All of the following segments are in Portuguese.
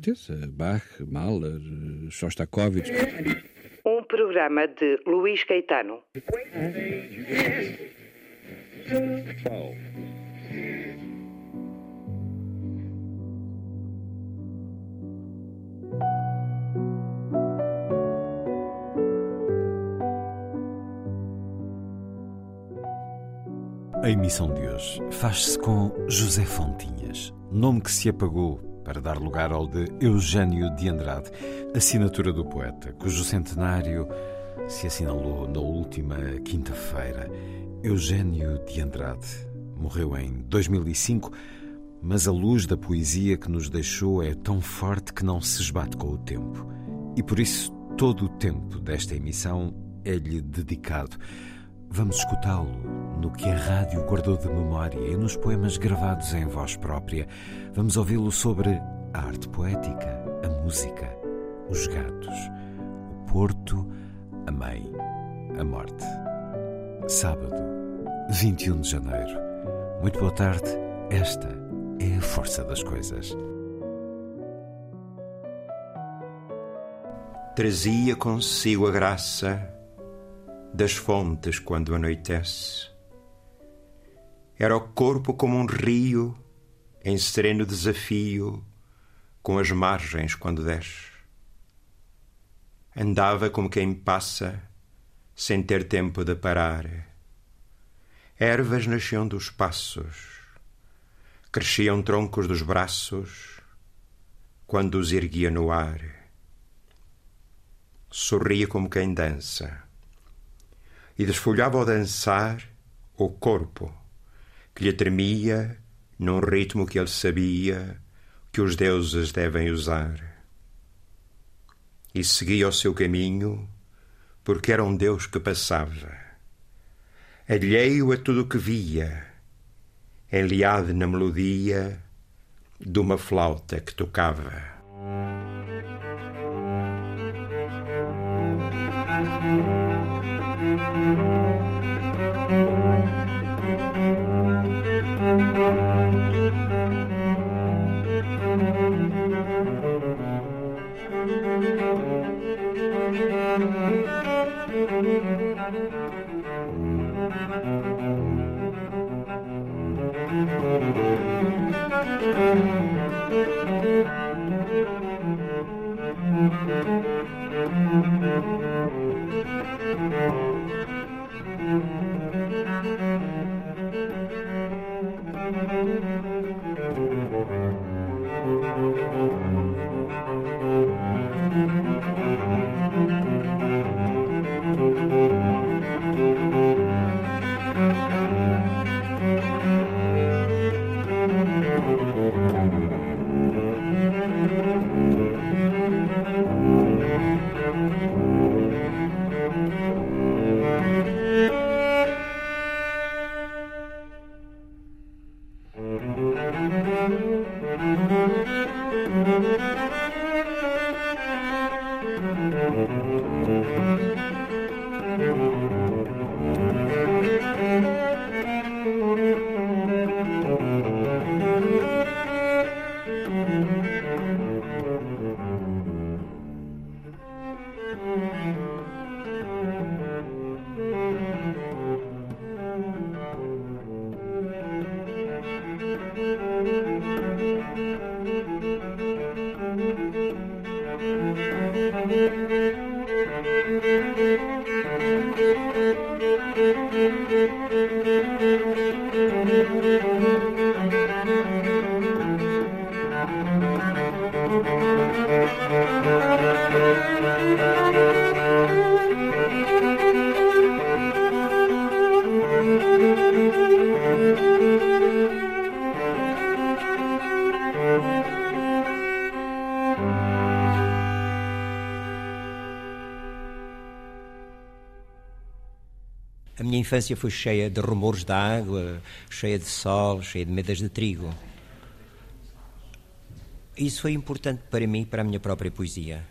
Certeza. Bach, Mahler, Shostakovich. Um programa de Luís Caetano. A emissão de hoje faz-se com José Fontinhas, nome que se apagou para dar lugar ao de Eugênio de Andrade, assinatura do poeta, cujo centenário se assinalou na última quinta-feira. Eugênio de Andrade morreu em 2005, mas a luz da poesia que nos deixou é tão forte que não se esbate com o tempo. E por isso todo o tempo desta emissão é-lhe dedicado. Vamos escutá-lo no que a rádio guardou de memória e nos poemas gravados em voz própria. Vamos ouvi-lo sobre a arte poética, a música, os gatos, o Porto, a mãe, a morte. Sábado, 21 de janeiro. Muito boa tarde. Esta é a força das coisas. Trazia consigo a graça das fontes quando anoitece. Era o corpo como um rio em sereno desafio com as margens quando desce. Andava como quem passa sem ter tempo de parar. Ervas nasciam dos passos, cresciam troncos dos braços quando os erguia no ar. Sorria como quem dança e desfolhava ao dançar o corpo que lhe tremia num ritmo que ele sabia que os deuses devem usar. E seguia o seu caminho porque era um Deus que passava, alheio a tudo o que via, enliado na melodia de uma flauta que tocava. Thank you. Infância foi cheia de rumores de água, cheia de sol, cheia de medas de trigo. Isso foi importante para mim, para a minha própria poesia.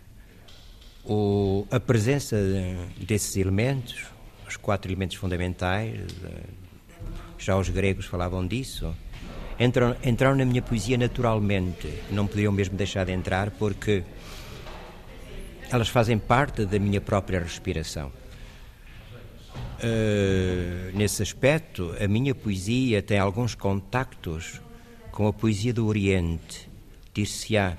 O, a presença desses elementos, os quatro elementos fundamentais, já os gregos falavam disso, entram, entraram na minha poesia naturalmente. Não podiam mesmo deixar de entrar porque elas fazem parte da minha própria respiração. Uh, nesse aspecto, a minha poesia tem alguns contactos com a poesia do Oriente. Dir-se-á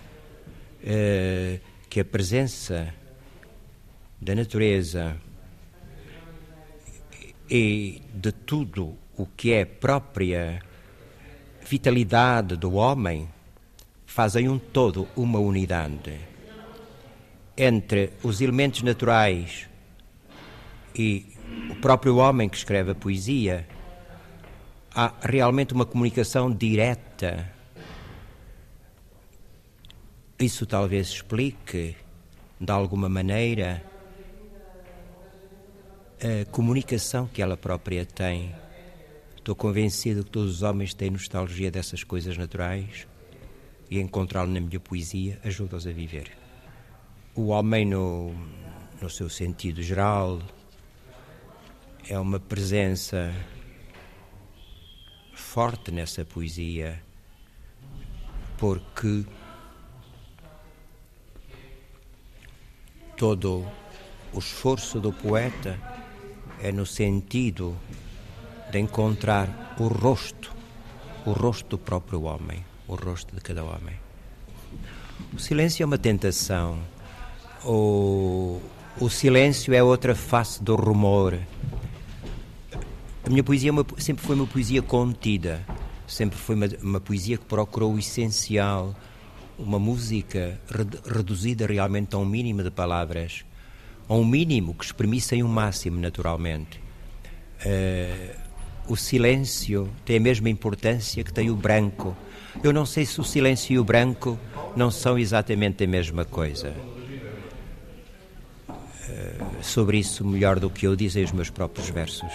uh, que a presença da natureza e de tudo o que é própria vitalidade do homem fazem um todo, uma unidade entre os elementos naturais e o próprio homem que escreve a poesia. Há realmente uma comunicação direta. Isso talvez explique, de alguma maneira, a comunicação que ela própria tem. Estou convencido que todos os homens têm nostalgia dessas coisas naturais e encontrá-lo na minha poesia ajuda-os a viver. O homem, no, no seu sentido geral, é uma presença forte nessa poesia, porque todo o esforço do poeta é no sentido de encontrar o rosto, o rosto do próprio homem, o rosto de cada homem. O silêncio é uma tentação. O, o silêncio é outra face do rumor. A minha poesia é sempre foi uma poesia contida, sempre foi uma, uma poesia que procurou o essencial, uma música reduzida realmente a um mínimo de palavras a um mínimo que exprimissem um máximo, naturalmente. Uh, o silêncio tem a mesma importância que tem o branco. Eu não sei se o silêncio e o branco não são exatamente a mesma coisa. Uh, sobre isso, melhor do que eu, dizem os meus próprios versos.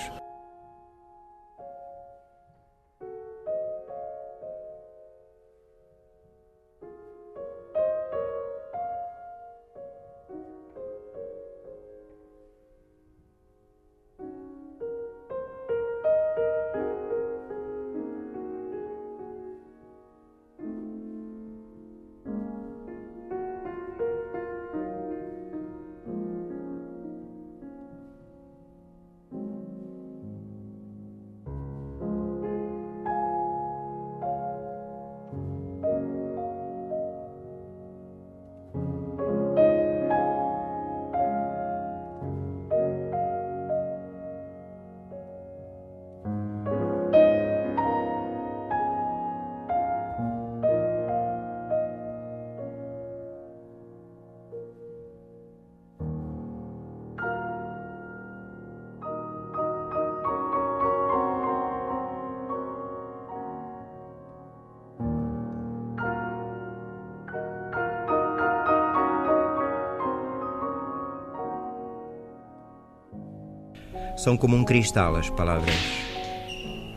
São como um cristal as palavras.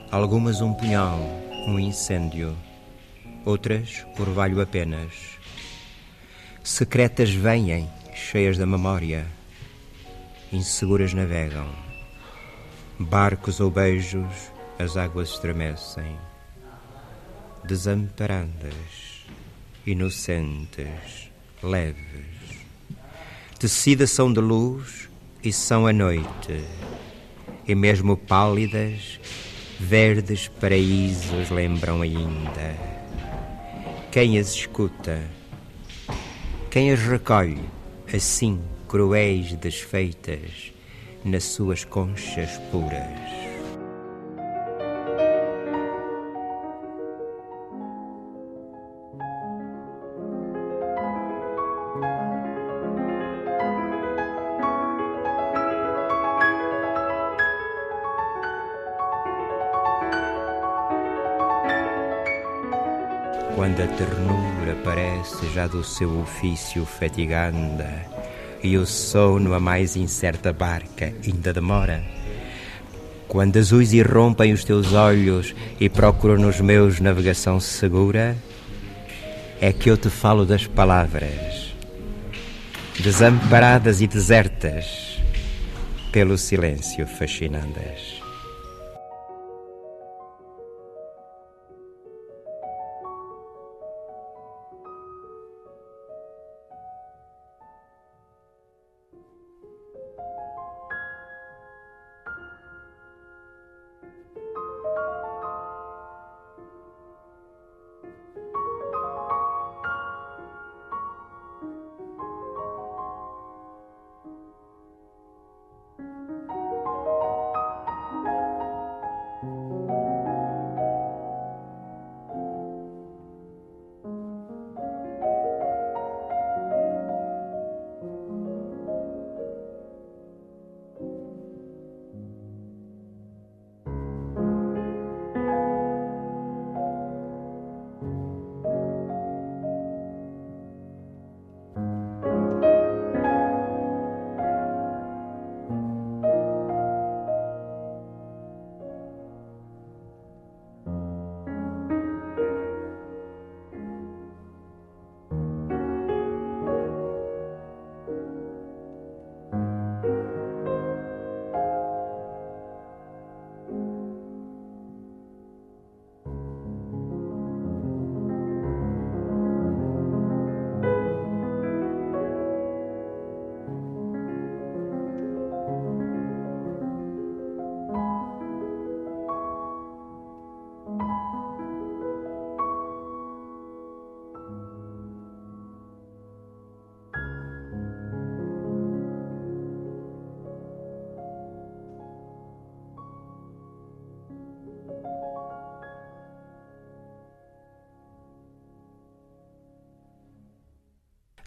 Algumas um punhal, um incêndio, outras orvalho apenas. Secretas vêm, cheias da memória, inseguras navegam. Barcos ou beijos, as águas estremecem. Desamparadas, inocentes, leves. Tecidas são de luz e são a noite e mesmo pálidas, verdes paraísos lembram ainda. Quem as escuta, quem as recolhe, assim cruéis desfeitas, nas suas conchas puras. Já do seu ofício fatiganda e o sono a mais incerta barca ainda demora. Quando azuis irrompem os teus olhos e procuram nos meus navegação segura, é que eu te falo das palavras, desamparadas e desertas, pelo silêncio fascinantes.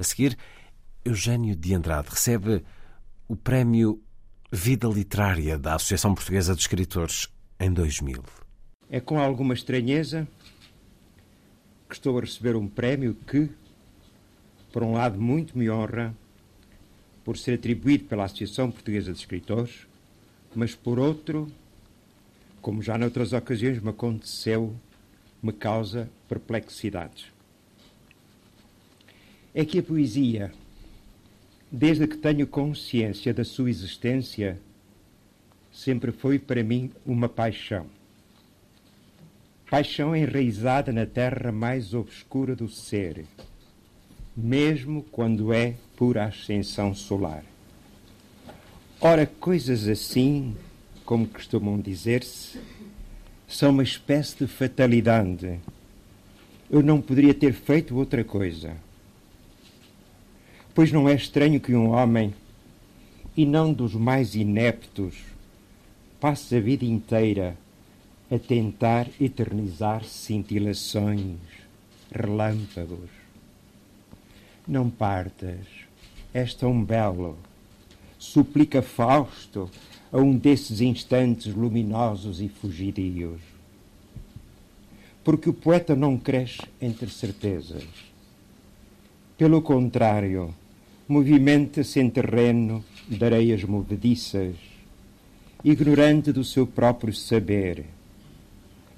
A seguir, Eugênio de Andrade recebe o prémio Vida Literária da Associação Portuguesa de Escritores em 2000. É com alguma estranheza que estou a receber um prémio que, por um lado, muito me honra por ser atribuído pela Associação Portuguesa de Escritores, mas por outro, como já noutras ocasiões me aconteceu, me causa perplexidades é que a poesia, desde que tenho consciência da sua existência, sempre foi para mim uma paixão. Paixão enraizada na terra mais obscura do ser, mesmo quando é pura ascensão solar. Ora, coisas assim, como costumam dizer-se, são uma espécie de fatalidade. Eu não poderia ter feito outra coisa Pois não é estranho que um homem, e não dos mais ineptos, passe a vida inteira a tentar eternizar cintilações, relâmpagos. Não partas, és tão belo, suplica Fausto a um desses instantes luminosos e fugidios. Porque o poeta não cresce entre certezas. Pelo contrário, movimenta-se em terreno de areias movediças, ignorante do seu próprio saber,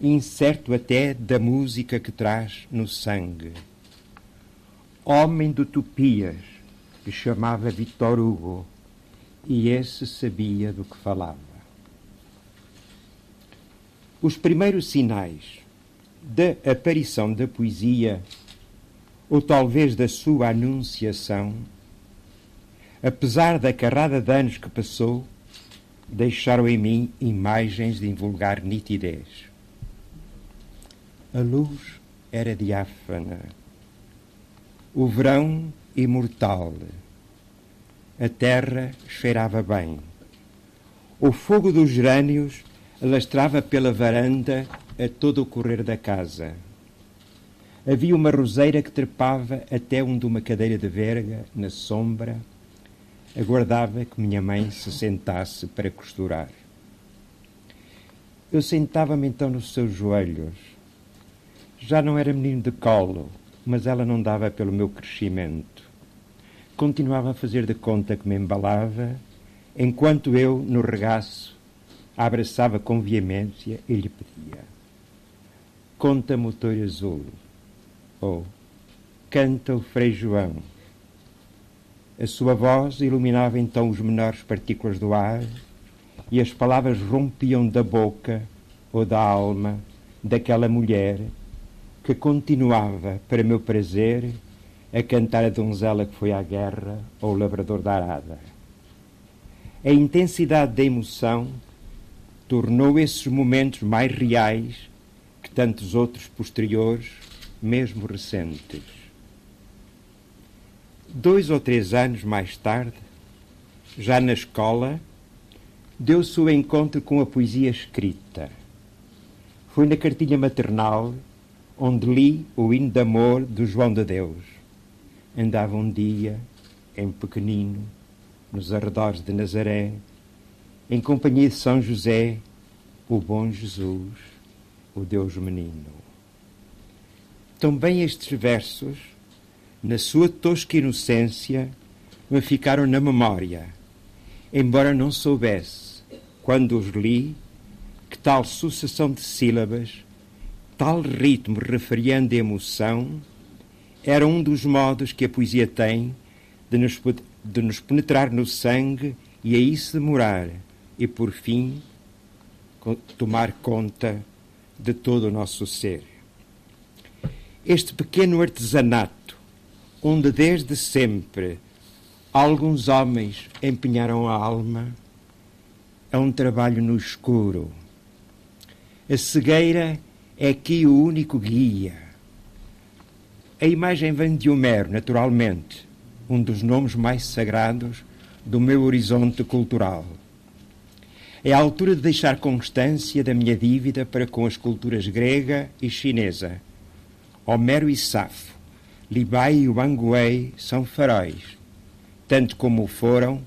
incerto até da música que traz no sangue. Homem de utopias, que chamava Victor Hugo, e esse sabia do que falava. Os primeiros sinais da aparição da poesia, ou talvez da sua anunciação, apesar da carrada de anos que passou, deixaram em mim imagens de invulgar nitidez. A luz era diáfana, o verão imortal, a terra cheirava bem, o fogo dos gerânios alastrava pela varanda a todo o correr da casa. Havia uma roseira que trepava até onde uma cadeira de verga, na sombra, aguardava que minha mãe se sentasse para costurar. Eu sentava-me então nos seus joelhos. Já não era menino de colo, mas ela não dava pelo meu crescimento. Continuava a fazer de conta que me embalava, enquanto eu, no regaço, a abraçava com veemência e lhe pedia: Conta-me o touro azul, ou Canta o Frei João. A sua voz iluminava então os menores partículas do ar e as palavras rompiam da boca ou da alma daquela mulher que continuava, para meu prazer, a cantar a donzela que foi à guerra ou o labrador da arada. A intensidade da emoção tornou esses momentos mais reais que tantos outros posteriores, mesmo recentes. Dois ou três anos mais tarde, já na escola, deu-se o encontro com a poesia escrita. Foi na cartilha maternal onde li o hino de amor do João de Deus. Andava um dia, em pequenino, nos arredores de Nazaré, em companhia de São José, o bom Jesus, o Deus menino. Também estes versos, na sua tosca inocência, me ficaram na memória, embora não soubesse, quando os li, que tal sucessão de sílabas, tal ritmo referindo a emoção, era um dos modos que a poesia tem de nos, de nos penetrar no sangue e aí se demorar e, por fim, tomar conta de todo o nosso ser. Este pequeno artesanato, onde desde sempre alguns homens empenharam a alma, é um trabalho no escuro. A cegueira é aqui o único guia. A imagem vem de Homero, naturalmente, um dos nomes mais sagrados do meu horizonte cultural. É a altura de deixar constância da minha dívida para com as culturas grega e chinesa. Homero e Safo, Libai e Wang são faróis, tanto como o foram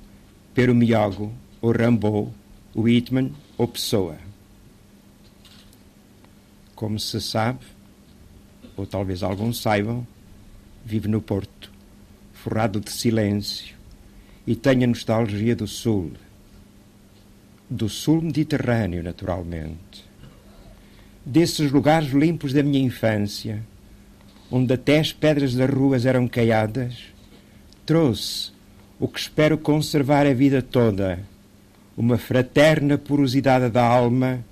Pero Miogo, o Rambo, o Whitman ou Pessoa. Como se sabe, ou talvez alguns saibam, vive no Porto, forrado de silêncio, e tenho a nostalgia do Sul do sul mediterrâneo, naturalmente. Desses lugares limpos da minha infância, onde até as pedras das ruas eram caiadas, trouxe o que espero conservar a vida toda, uma fraterna porosidade da alma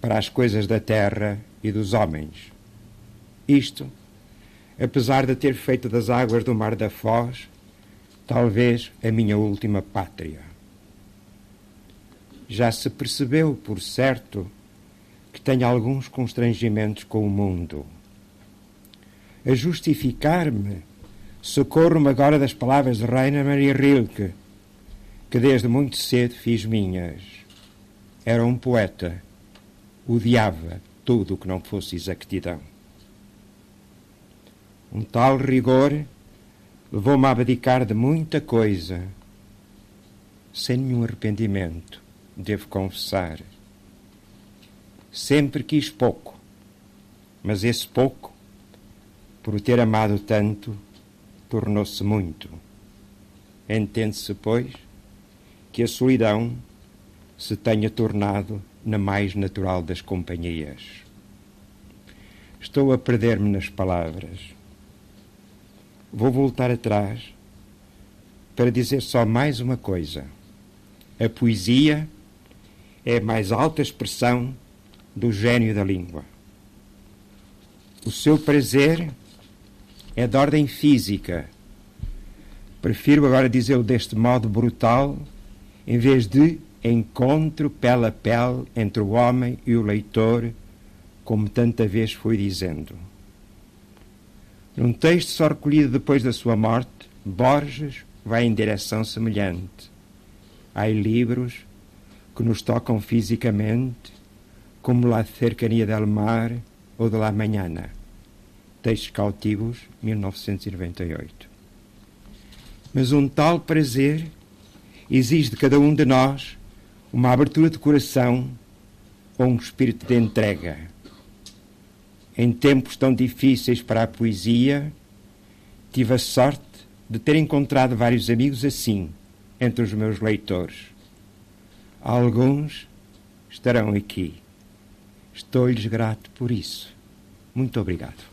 para as coisas da terra e dos homens. Isto, apesar de ter feito das águas do Mar da Foz, talvez a minha última pátria. Já se percebeu, por certo, que tenho alguns constrangimentos com o mundo. A justificar-me, socorro-me agora das palavras de Rainer Maria Rilke, que desde muito cedo fiz minhas. Era um poeta, odiava tudo o que não fosse exactidão. Um tal rigor levou-me a abdicar de muita coisa, sem nenhum arrependimento devo confessar. Sempre quis pouco, mas esse pouco, por o ter amado tanto, tornou-se muito. Entende-se, pois, que a solidão se tenha tornado na mais natural das companhias. Estou a perder-me nas palavras. Vou voltar atrás para dizer só mais uma coisa. A poesia é a mais alta expressão do gênio da língua. O seu prazer é de ordem física. Prefiro agora dizê-lo deste modo brutal, em vez de encontro pele a pele entre o homem e o leitor, como tanta vez fui dizendo. Num texto só recolhido depois da sua morte, Borges vai em direção semelhante. Há livros que nos tocam fisicamente, como La Cercanía del Mar ou de La Mañana. Textos cautivos, 1998. Mas um tal prazer exige de cada um de nós uma abertura de coração ou um espírito de entrega. Em tempos tão difíceis para a poesia, tive a sorte de ter encontrado vários amigos assim entre os meus leitores Alguns estarão aqui. Estou-lhes grato por isso. Muito obrigado.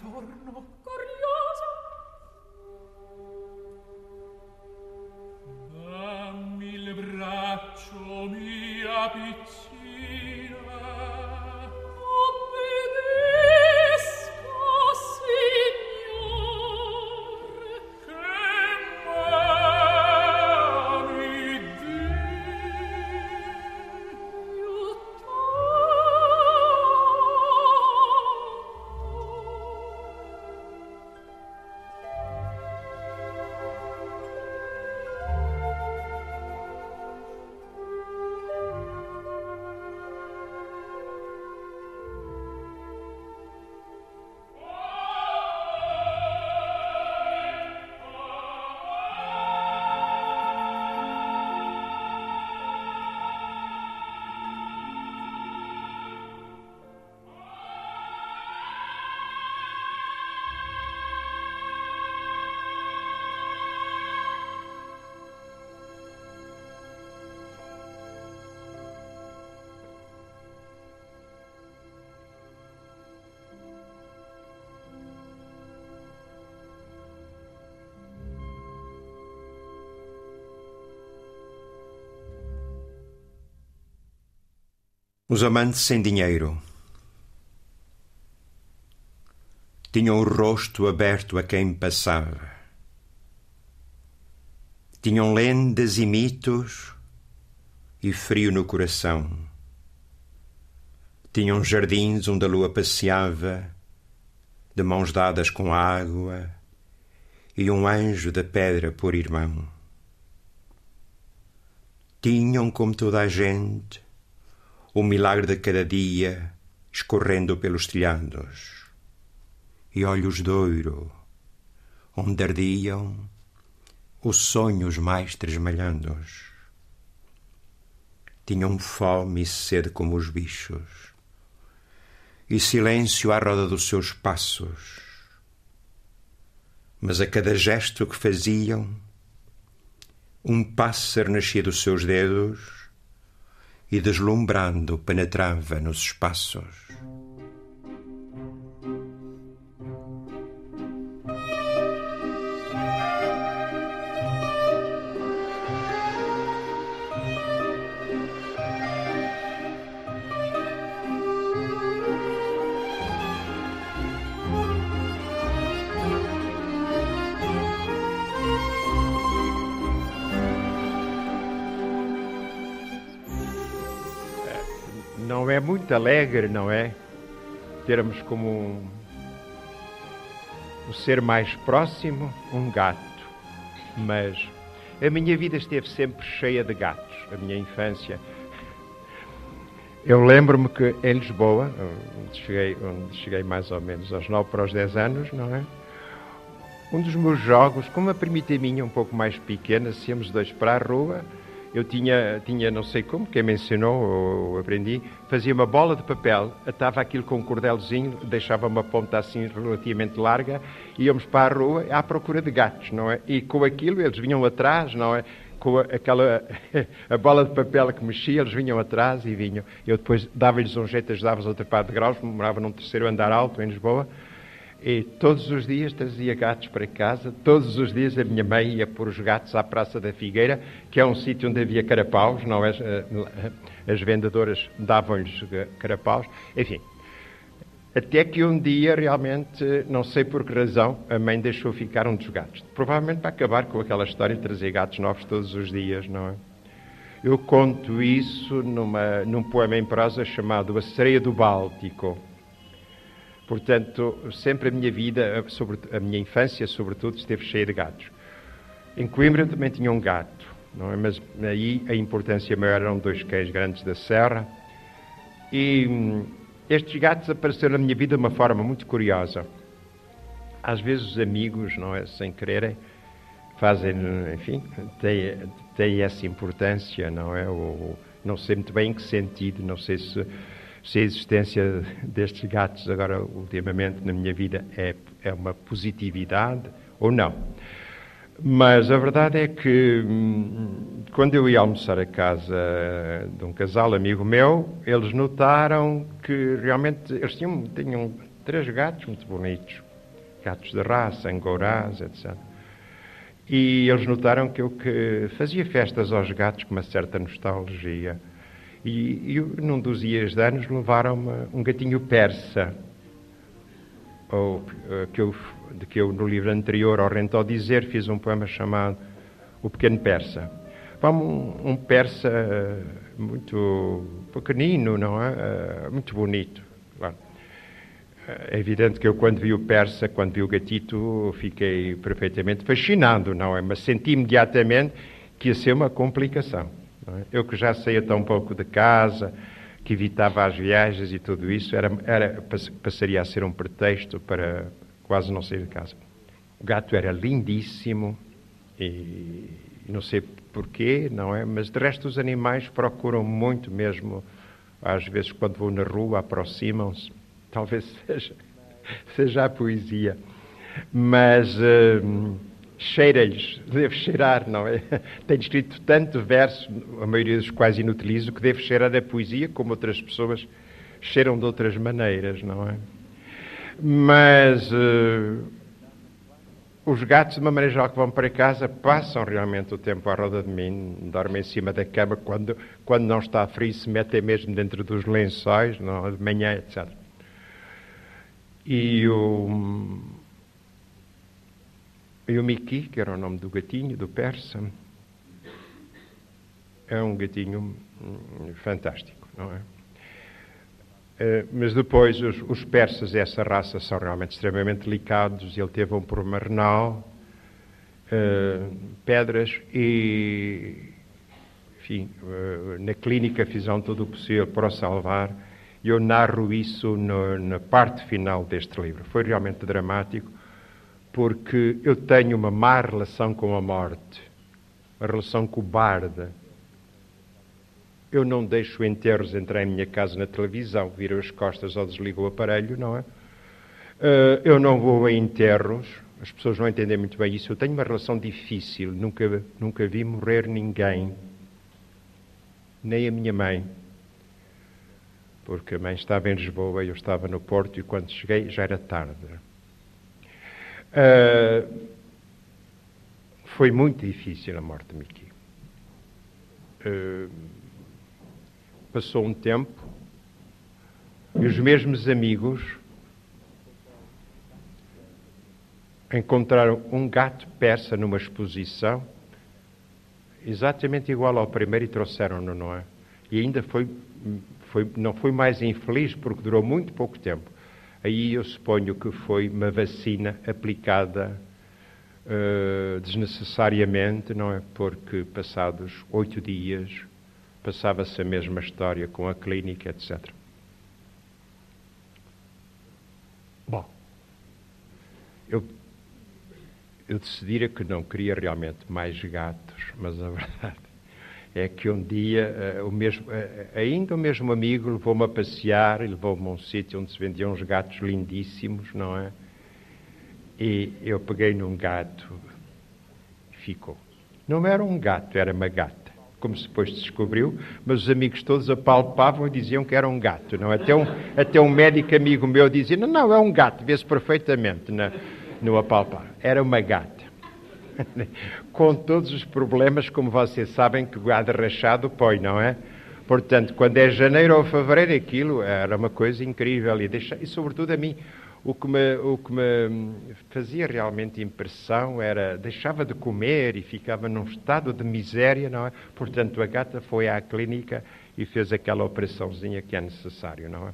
Salvatore Os amantes sem dinheiro tinham o rosto aberto a quem passava. Tinham lendas e mitos e frio no coração. Tinham jardins onde a lua passeava, de mãos dadas com água, e um anjo da pedra por irmão. Tinham, como toda a gente, o milagre de cada dia escorrendo pelos telhados, e olhos de ouro, onde ardiam os sonhos mais tresmalhandos. tinham fome e sede como os bichos, e silêncio à roda dos seus passos. Mas a cada gesto que faziam, um pássaro nascia dos seus dedos e, deslumbrando, penetrava nos espaços. É muito alegre, não é? Termos como um, o ser mais próximo um gato. Mas a minha vida esteve sempre cheia de gatos, a minha infância. Eu lembro-me que em Lisboa, onde cheguei, onde cheguei mais ou menos aos 9 para os 10 anos, não é? Um dos meus jogos, com uma primita minha um pouco mais pequena, íamos dois para a rua, eu tinha, tinha não sei como, quem me ensinou ou aprendi, fazia uma bola de papel, atava aquilo com um cordelzinho, deixava uma ponta assim relativamente larga, íamos para a rua à procura de gatos, não é? E com aquilo eles vinham atrás, não é? Com aquela a bola de papel que mexia, eles vinham atrás e vinham. Eu depois dava-lhes um jeito, ajudava-os a trepar de graus, morava num terceiro andar alto em Lisboa, e todos os dias trazia gatos para casa, todos os dias a minha mãe ia pôr os gatos à Praça da Figueira, que é um sítio onde havia carapaus, não é? As vendedoras davam-lhes carapaus, enfim. Até que um dia, realmente, não sei por que razão, a mãe deixou ficar um dos gatos. Provavelmente para acabar com aquela história de trazer gatos novos todos os dias, não é? Eu conto isso numa, num poema em prosa chamado A Sereia do Báltico Portanto, sempre a minha vida, sobre, a minha infância, sobretudo, esteve cheia de gatos. Em Coimbra também tinha um gato, é? mas aí a importância maior eram dois cães grandes da serra. E hum, estes gatos apareceram na minha vida de uma forma muito curiosa. Às vezes os amigos, não é, sem quererem, fazem, enfim, têm, têm essa importância, não é? Ou, não sei muito bem em que sentido, não sei se se a existência destes gatos agora ultimamente na minha vida é, é uma positividade ou não. Mas a verdade é que hum, quando eu ia almoçar a casa de um casal amigo meu, eles notaram que realmente eles tinham, tinham três gatos muito bonitos, gatos de raça, angorás, etc. E eles notaram que eu que fazia festas aos gatos com uma certa nostalgia. E, e num dos dias de anos levaram-me um gatinho persa, ou, eh, que eu, de que eu no livro anterior, ao Rento ao Dizer, fiz um poema chamado O Pequeno Persa. Um, um persa eh, muito pequenino, não é? Eh, muito bonito. É evidente que eu, quando vi o persa, quando vi o gatito, fiquei perfeitamente fascinado, não é? Mas senti imediatamente que ia ser uma complicação. É? Eu que já saía tão pouco de casa, que evitava as viagens e tudo isso, era, era, passaria a ser um pretexto para quase não sair de casa. O gato era lindíssimo e não sei porquê, não é? Mas de resto os animais procuram muito mesmo, às vezes quando vou na rua aproximam-se, talvez seja, seja a poesia. Mas... Hum, cheira-lhes, deve cheirar, não é? Tenho escrito tanto verso, a maioria dos quais inutilizo, que deve cheirar a poesia, como outras pessoas cheiram de outras maneiras, não é? Mas uh, os gatos, de uma maneira geral, que vão para casa, passam realmente o tempo à roda de mim, dormem em cima da cama, quando, quando não está frio, se metem mesmo dentro dos lençóis, não, de manhã, etc. E o e o Miki, que era o nome do gatinho, do persa, é um gatinho hum, fantástico, não é? Eh, mas depois os, os, persas, essa raça, são realmente extremamente delicados. Ele teve um problema renal, uh, pedras e, enfim, uh, na clínica fizeram tudo o possível para o salvar. Eu narro isso no, na parte final deste livro. Foi realmente dramático porque eu tenho uma má relação com a morte, uma relação cobarde. Eu não deixo enterros entrar em minha casa na televisão, viro as costas ou desligo o aparelho, não é? Uh, eu não vou a enterros, as pessoas não entendem muito bem isso. Eu tenho uma relação difícil, nunca, nunca vi morrer ninguém, nem a minha mãe, porque a mãe estava em Lisboa e eu estava no Porto e quando cheguei já era tarde. Uh, foi muito difícil a morte de Miki. Uh, passou um tempo e os mesmos amigos encontraram um gato persa numa exposição exatamente igual ao primeiro e trouxeram-no, não é? E ainda foi, foi, não foi mais infeliz porque durou muito pouco tempo. Aí eu suponho que foi uma vacina aplicada uh, desnecessariamente, não é? Porque passados oito dias passava-se a mesma história com a clínica, etc. Bom, eu, eu decidira que não queria realmente mais gatos, mas a verdade é que um dia uh, o mesmo, uh, ainda o mesmo amigo levou-me a passear e levou-me a um sítio onde se vendiam uns gatos lindíssimos, não é? E eu peguei num gato e ficou. Não era um gato, era uma gata como se depois descobriu, mas os amigos todos apalpavam e diziam que era um gato. Não? Até, um, até um médico amigo meu dizia: Não, não, é um gato, vê-se perfeitamente na, no apalpar. Era uma gata. Com todos os problemas, como vocês sabem, que o gado rachado põe, não é? Portanto, quando é janeiro ou fevereiro, aquilo era uma coisa incrível. E, deixa, e sobretudo a mim, o que, me, o que me fazia realmente impressão era deixava de comer e ficava num estado de miséria, não é? Portanto, a gata foi à clínica e fez aquela operaçãozinha que é necessário, não é?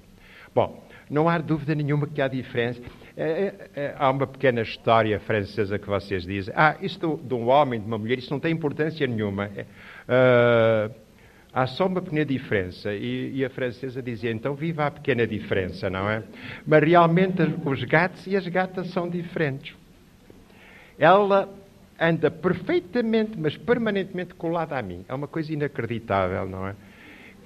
Bom, não há dúvida nenhuma que há diferença. É, é, é, há uma pequena história francesa que vocês dizem. Ah, isto de um homem, de uma mulher, isso não tem importância nenhuma. Uh, Há só uma pequena diferença. E, e, a francesa dizia, então viva a pequena diferença, não é? Mas realmente os gatos e as gatas são diferentes. Ela anda perfeitamente, mas permanentemente colada a mim. É uma coisa inacreditável, não é?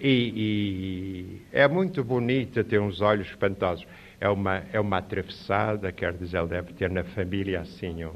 E, e é muito bonita, ter uns olhos espantosos. É uma, é uma atravessada, quer dizer, ela deve ter na família assim um,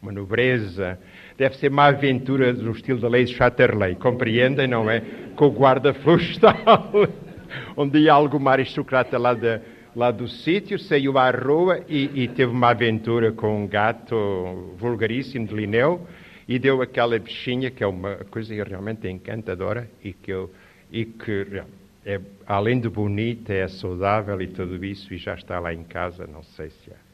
uma nobreza, deve ser uma aventura no estilo da lei de Chatterley, compreendem, não é? Com o guarda florestal, onde ia alguma aristocrata lá, de, lá do sítio, saiu à rua e, e, teve uma aventura com um gato vulgaríssimo de Linneu e deu aquela bichinha que é uma coisa realmente encantadora e que, eu, e que é, além de bonita, é saudável e tudo isso e já está lá em casa, não sei se é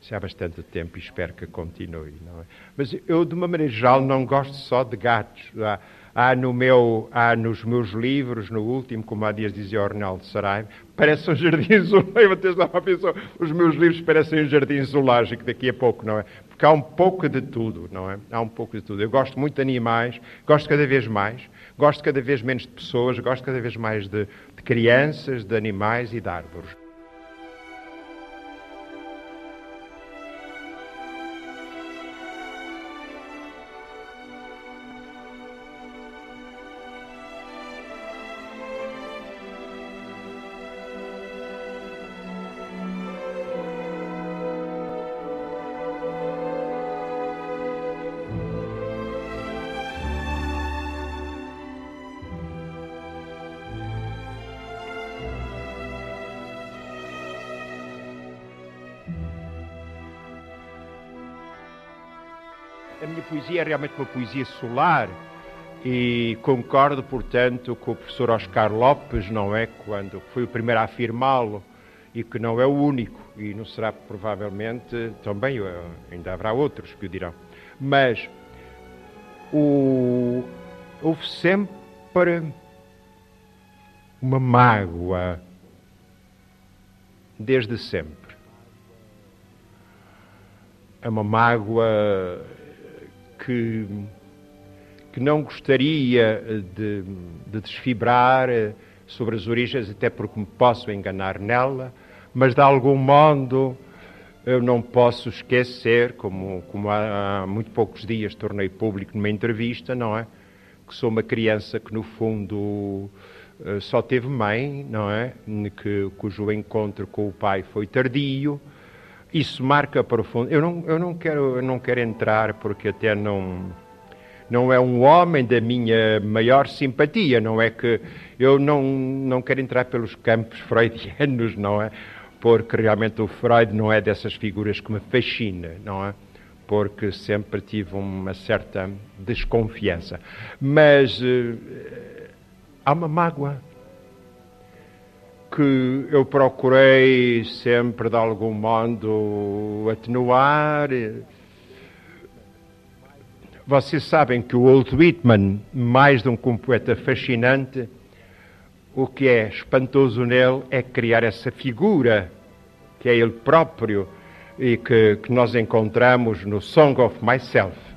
se há bastante tempo e espero que continue. É? Mas eu, de uma maneira geral, não gosto só de gatos. Há, há, no meu, há nos meus livros, no último, como há dias dizia o Ronaldo Saraiva, parece um jardim zoológico. Os meus livros parecem um jardim zoológico daqui a pouco, não é? Porque há um pouco de tudo, não é? Há um pouco de tudo. Eu gosto muito de animais, gosto cada vez mais, gosto cada vez menos de pessoas, gosto cada vez mais de, de crianças, de animais e de árvores. É realmente uma poesia solar e concordo, portanto, com o professor Oscar Lopes, não é? Quando foi o primeiro a afirmá-lo e que não é o único e não será provavelmente também, eh, ainda haverá outros que o dirão. Mas o, houve sempre uma mágoa, desde sempre. É uma mágoa que, que não gostaria de, de desfibrar eh, sobre as origens, até porque me posso enganar nela, mas de algum modo eu não posso esquecer, como, como há, há muito poucos dias tornei público numa entrevista, não é? que sou uma criança que, no fundo, eh, só teve mãe, não é? Que, cujo encontro com o pai foi tardio. Isso marca profundo. Eu não, eu não, quero, eu não quero entrar porque até não não é um homem da minha maior simpatia, não é que eu não, não quero entrar pelos campos freudianos, não é? Porque realmente o Freud não é dessas figuras que me fascina, não é? Porque sempre tive uma certa desconfiança. Mas uh, há uma mágoa que eu procurei sempre de algum modo atenuar vocês sabem que o Walt Whitman, mais de um poeta fascinante, o que é espantoso nele é criar essa figura, que é ele próprio, e que, que nós encontramos no Song of Myself.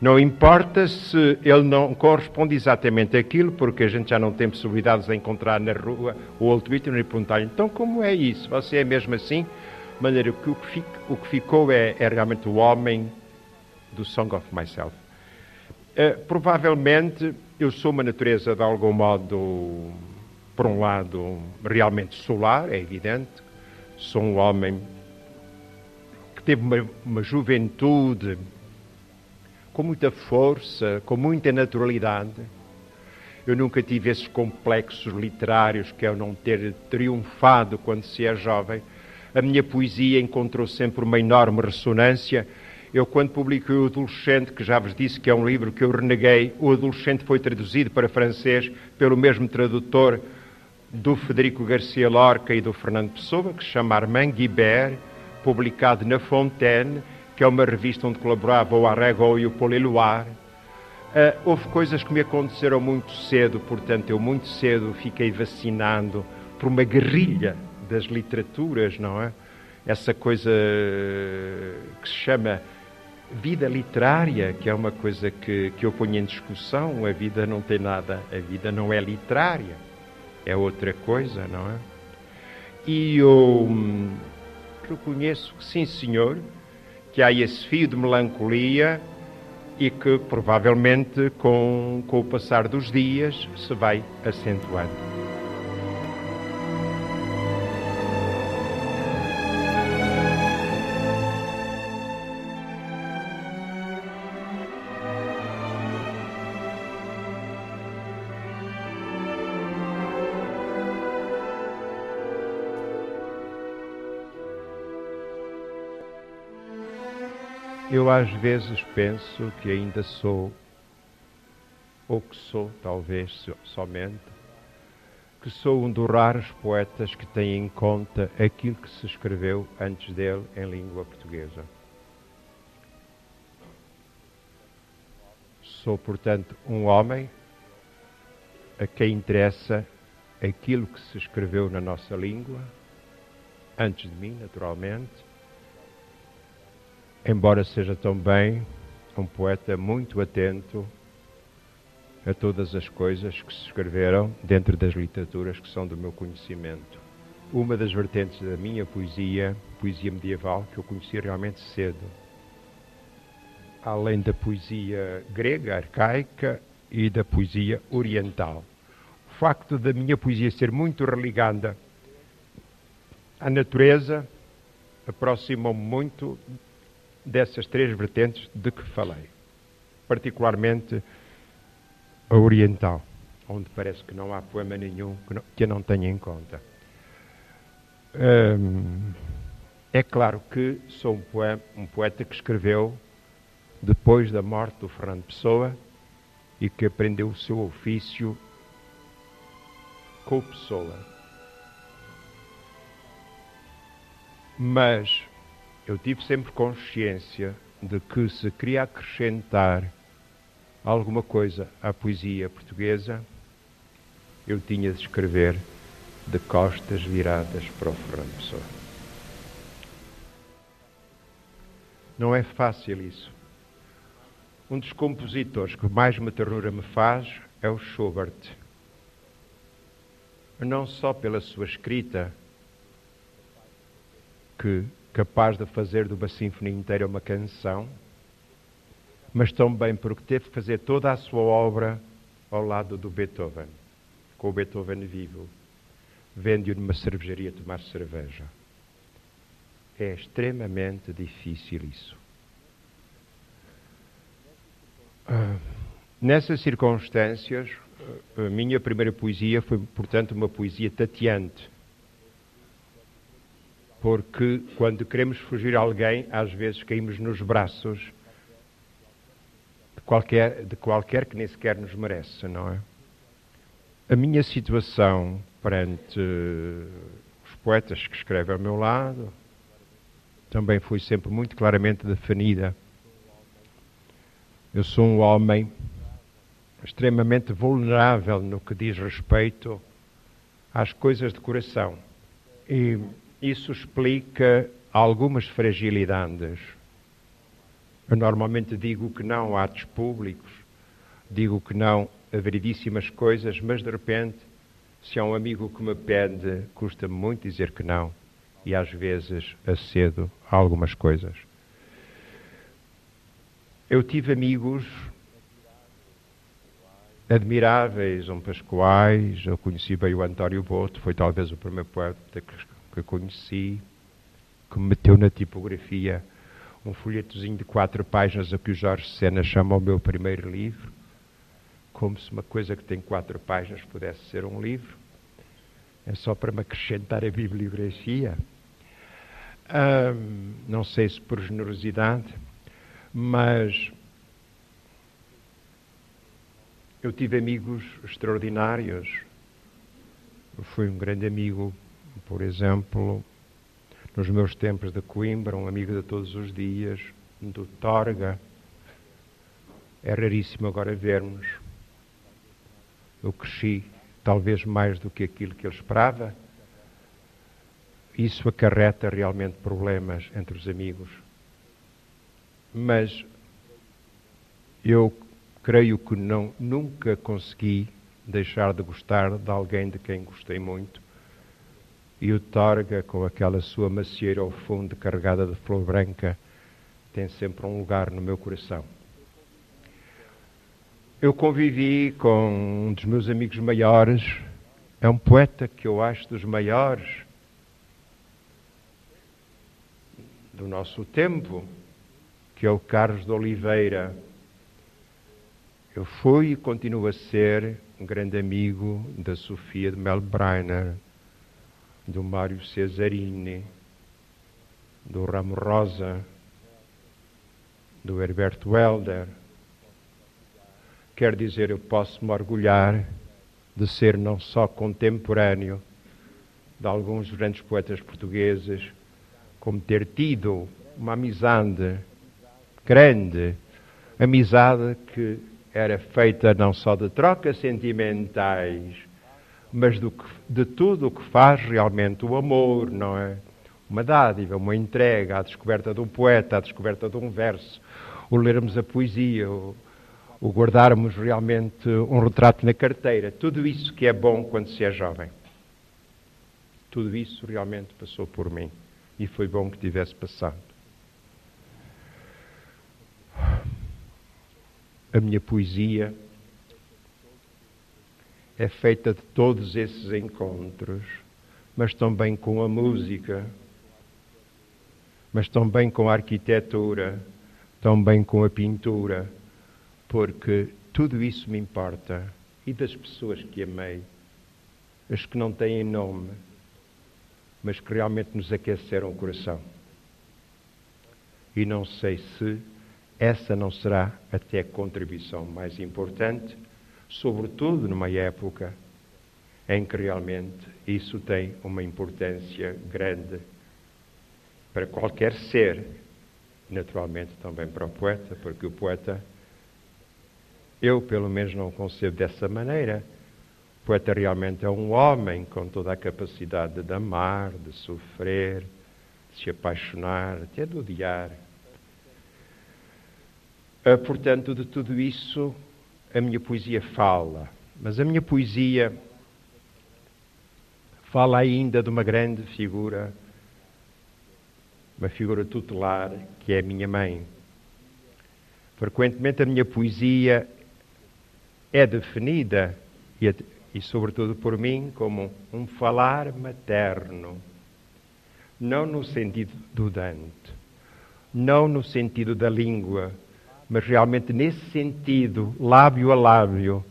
Não importa se ele não corresponde exatamente àquilo, porque a gente já não tem possibilidades de encontrar na rua o Walt Whitman e perguntar-lhe, então como é isso? Você é mesmo assim? De maneira que o que, o que ficou é, é realmente o homem do Song of Myself. Uh, provavelmente eu sou uma natureza de algum modo, por um lado, realmente solar, é evidente. Sou um homem que teve uma, uma juventude com muita força, com muita naturalidade. Eu nunca tive esses complexos literários que é o não ter triunfado quando se é jovem. A minha poesia encontrou sempre uma enorme ressonância eu, quando publiquei O Adolescente, que já vos disse que é um livro que eu reneguei, O Adolescente foi traduzido para francês pelo mesmo tradutor do Federico Garcia Lorca e do Fernando Pessoa, que se chama Armand Guibert, publicado na Fontaine, que é uma revista onde colaborava o Arrego e o Paul Eluard. Uh, houve coisas que me aconteceram muito cedo, portanto, eu muito cedo fiquei vacinando por uma guerrilha das literaturas, não é? Essa coisa que se chama vida literária, que é uma coisa que, que eu ponho em discussão, a vida não tem nada, a vida não é literária, é outra coisa, não é? E eu reconheço que sim, senhor, que há esse fio de melancolia e que provavelmente com, com o passar dos dias se vai acentuando. Eu às vezes penso que ainda sou, ou que sou, talvez somente, que sou um dos raros poetas que tem em conta aquilo que se escreveu antes dele em língua portuguesa. Sou, portanto, um homem a quem interessa aquilo que se escreveu na nossa língua, antes de mim, naturalmente, embora seja também um poeta muito atento a todas as coisas que se escreveram dentro das literaturas que são do meu conhecimento. Uma das vertentes da minha poesia, poesia medieval, que eu conheci realmente cedo. Além da poesia grega, arcaica e da poesia oriental. O facto da minha poesia ser muito religada à natureza aproxima-me muito dessas três vertentes de que falei, particularmente a oriental, onde parece que não há poema nenhum que, não, que eu não tenha em conta. Hum, é claro que sou um poeta, um poeta que escreveu depois da morte do Fernando Pessoa e que aprendeu o seu ofício com Pessoa. Mas eu tive sempre consciência de que se queria acrescentar alguma coisa à poesia portuguesa, eu tinha de escrever de costas viradas para o Fernando Pessoa. Não é fácil isso. Um dos compositores que mais uma ternura me faz é o Schubert. Não só pela sua escrita, que capaz de fazer de uma sinfonia inteira uma canção, mas também porque teve que fazer toda a sua obra ao lado do Beethoven, com o Beethoven vivo, vendo-o numa cervejaria tomar cerveja. É extremamente difícil isso. Uh, nessas circunstâncias, a minha primeira poesia foi, portanto, uma poesia tateante. Porque quando queremos fugir a alguém, às vezes caímos nos braços de qualquer, de qualquer que nem sequer nos merece, não é? A minha situação perante os poetas que escrevem ao meu lado também foi sempre muito claramente definida. Eu sou um homem extremamente vulnerável no que diz respeito às coisas de coração. E isso explica algumas fragilidades. Eu normalmente digo que não a atos públicos, digo que não a veridíssimas coisas, mas de repente, se há um amigo que me pede, custa-me muito dizer que não, e às vezes acedo a algumas coisas. Eu tive amigos admiráveis, um Pascoais, eu conheci bem o António Boto, foi talvez o primeiro poeta que, que conheci, que me meteu na tipografia um folhetozinho de quatro páginas a que o Jorge Sena chama o meu primeiro livro, como se uma coisa que tem quatro páginas pudesse ser um livro. É só para me acrescentar a bibliografia. Não sei se por generosidade, mas eu tive amigos extraordinários. Eu fui um grande amigo, por exemplo, nos meus tempos de Coimbra, um amigo de todos os dias, do Torga. É raríssimo agora vermos. Eu cresci, talvez mais do que aquilo que ele esperava. Isso acarreta realmente problemas entre os amigos. Mas eu creio que não, nunca consegui deixar de gostar de alguém de quem gostei muito. E o Torga, com aquela sua macieira ao fundo carregada de flor branca, tem sempre um lugar no meu coração. Eu convivi com um dos meus amigos maiores, é um poeta que eu acho dos maiores do nosso tempo, que é o Carlos de Oliveira. Eu fui e continuo a ser um grande amigo da Sofia de Melbreiner, do Mário Cesarini, do Ramo Rosa, do Herberto Welder. Quer dizer, eu posso me orgulhar de ser não só contemporâneo de alguns grandes poetas portugueses, como ter tido uma amizade grande, amizade que era feita não só de trocas sentimentais, mas que, de tudo o que faz realmente o amor, não é? Uma dádiva, uma entrega, a descoberta de um poeta, a descoberta de um verso, o lermos a poesia, o, o guardarmos realmente um retrato na carteira. Tudo isso que é bom quando se é jovem. Tudo isso realmente passou por mim e foi bom que tivesse passado. a minha poesia é feita de todos esses encontros, mas também com a música, mas também com a arquitetura, também com a pintura, porque tudo isso me importa e das pessoas que amei, as que não têm nome, mas que realmente nos aqueceram o coração. E não sei se essa não será até a contribuição mais importante, sobretudo numa época em que realmente isso tem uma importância grande para qualquer ser, naturalmente também para o poeta, porque o poeta, eu pelo menos não concebo dessa maneira. O poeta realmente é um homem com toda a capacidade de amar, de sofrer, de se apaixonar, até de odiar. Uh, portanto, de tudo isso, a minha poesia fala. Mas a minha poesia fala ainda de uma grande figura, uma figura tutelar, que é a minha mãe. Frequentemente a minha poesia é definida, e, e sobretudo por mim, como um falar materno. Não no sentido do Dante, não no sentido da língua, mas realmente nesse sentido, lábio a lábio,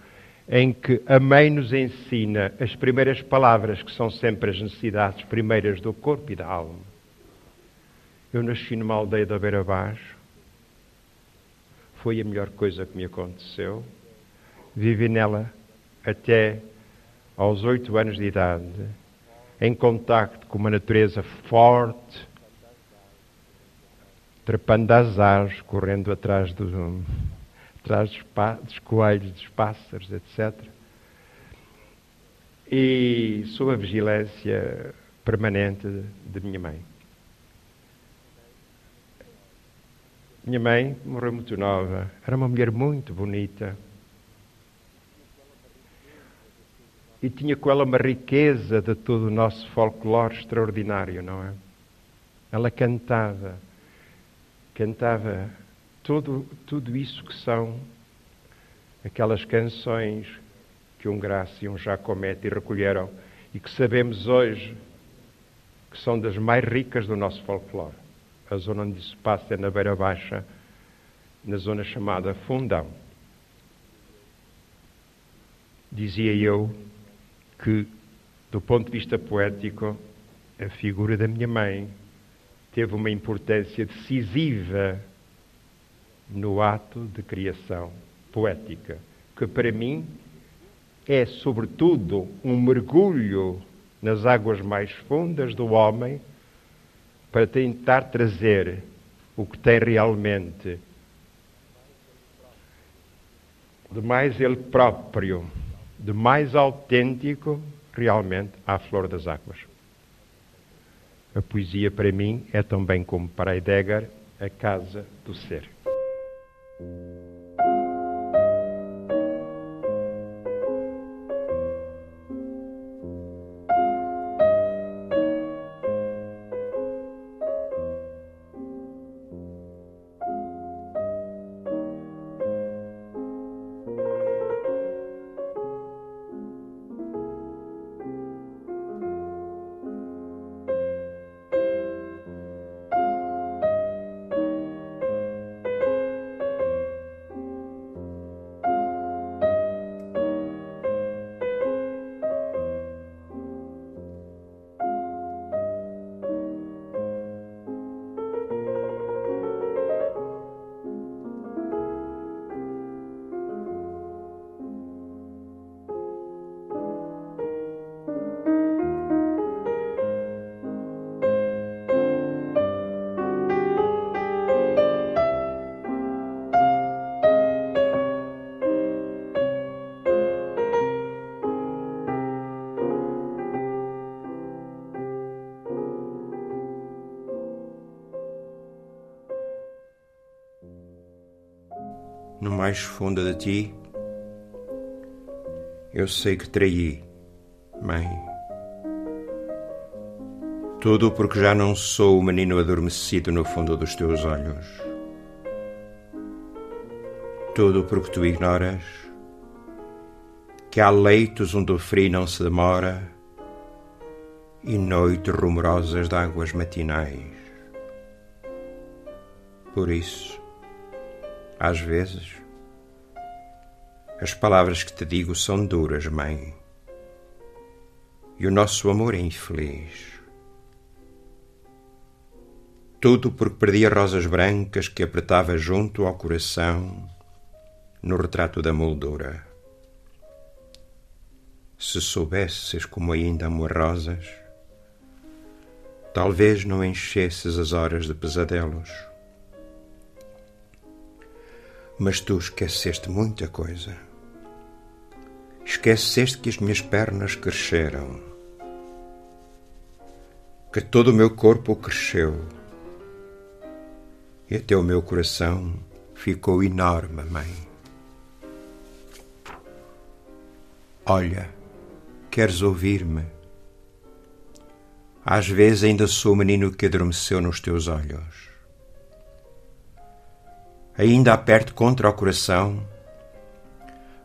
em que a mãe nos ensina as primeiras palavras, que são sempre as necessidades primeiras do corpo e da alma. Eu nasci numa aldeia da Beira Baixo, foi a melhor coisa que me aconteceu. Vivi nela até aos oito anos de idade, em contacto com uma natureza forte, trepando as árvores, correndo atrás dos, atrás dos, dos coelhos, dos pássaros, etc. E sob a vigilância permanente de minha mãe. Minha mãe morreu muito nova, era uma mulher muito bonita. E tinha com ela uma riqueza de todo o nosso folclore extraordinário, não é? Ela cantava, cantava tudo, tudo isso que são aquelas canções que um Graça e um Jacomete recolheram e que sabemos hoje que são das mais ricas do nosso folclore. A zona onde isso passa é na Beira Baixa, na zona chamada Fundão. Dizia eu que, do ponto de vista poético, a figura da minha mãe teve uma importância decisiva no ato de criação poética, que para mim é, sobretudo, um mergulho nas águas mais fundas do homem para tentar trazer o que tem realmente de mais ele próprio, de mais autêntico, realmente à flor das águas. A poesia, para mim, é também como para Heidegger, a casa do ser. Mais fundo de ti, eu sei que traí, mãe. Tudo porque já não sou o menino adormecido no fundo dos teus olhos. Tudo porque tu ignoras que há leitos onde o frio não se demora e noites rumorosas de águas matinais. Por isso, às vezes, as palavras que te digo são duras, mãe. E o nosso amor é infeliz. Tudo porque perdi as rosas brancas que apertava junto ao coração no retrato da moldura. Se soubesses como ainda amo as rosas, talvez não enchesses as horas de pesadelos mas tu esqueceste muita coisa. Esqueceste que as minhas pernas cresceram, que todo o meu corpo cresceu e até o meu coração ficou enorme, mãe. Olha, queres ouvir-me? Às vezes ainda sou o menino que adormeceu nos teus olhos ainda aperto contra o coração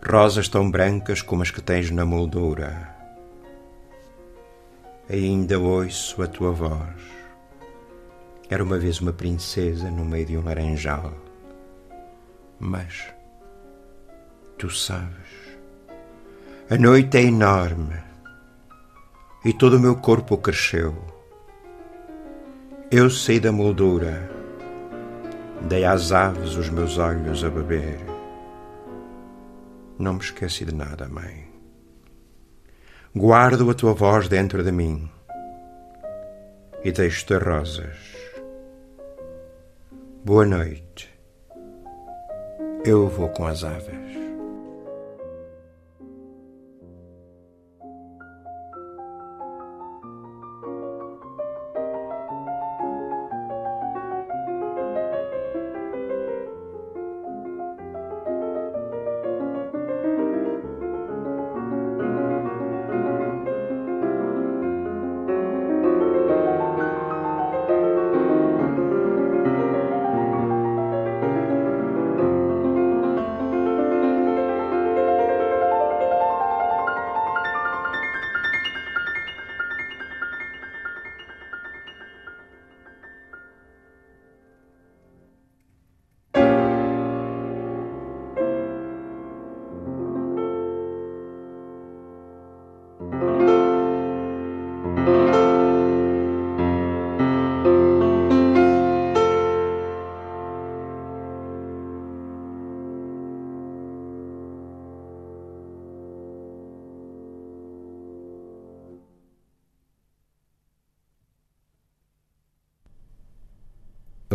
rosas tão brancas como as que tens na moldura. Ainda ouço a tua voz. Era uma vez uma princesa no meio de um laranjal. Mas tu sabes, a noite é enorme e todo o meu corpo cresceu. Eu saí da moldura, dei às aves os meus olhos a beber. Não me esqueci de nada, mãe. Guardo a tua voz dentro de mim e deixo-te rosas. Boa noite. Eu vou com as aves.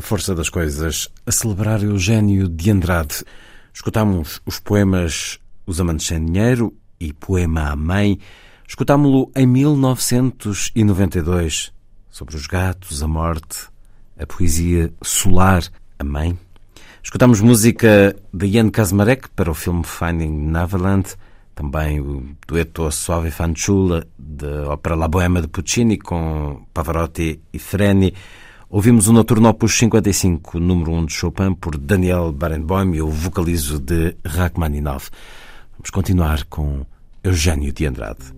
Força das Coisas, a celebrar Eugênio de Andrade. Escutámos os poemas Os Amantes Sem Dinheiro e Poema à Mãe. Escutámo-lo em 1992, sobre os gatos, a morte, a poesia solar, a mãe. Escutámos música de Ian Kazmarek para o filme Finding Neverland, também o dueto Suave Fanciulla da ópera La Bohème de Puccini com Pavarotti e Freni. Ouvimos o Noturno Opus 55, número 1 de Chopin, por Daniel Barenboim e o vocalizo de Rachmaninoff. Vamos continuar com Eugênio de Andrade.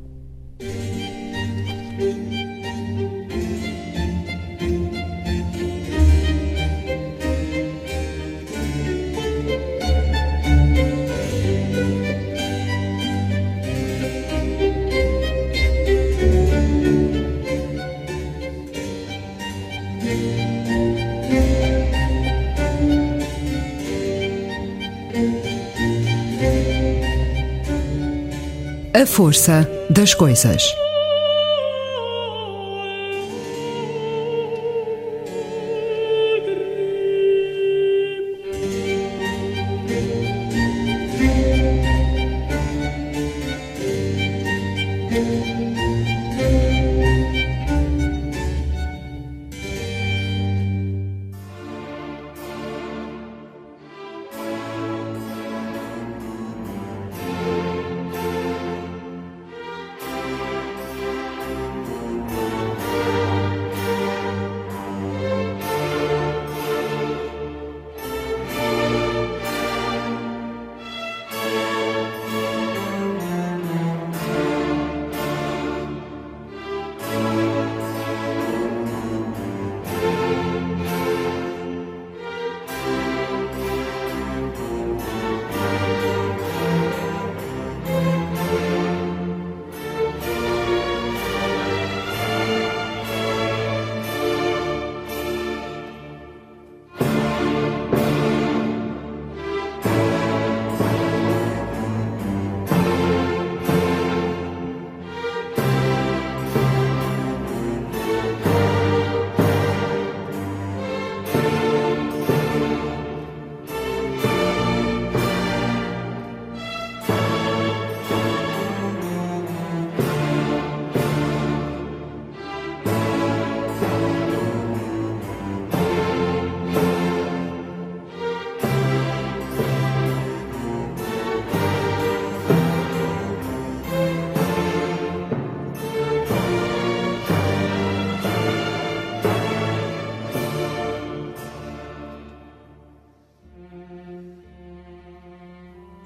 A força das coisas.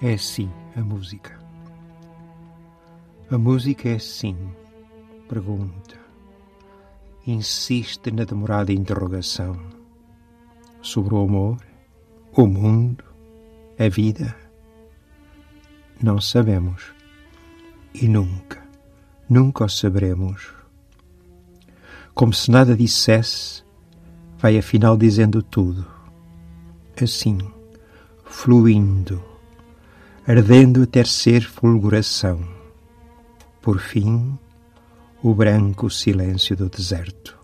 É assim a música. A música é sim, pergunta. Insiste na demorada interrogação sobre o amor, o mundo, a vida. Não sabemos e nunca, nunca o saberemos. Como se nada dissesse, vai afinal dizendo tudo. Assim, fluindo, ardendo até ser fulguração. Por fim, o branco silêncio do deserto.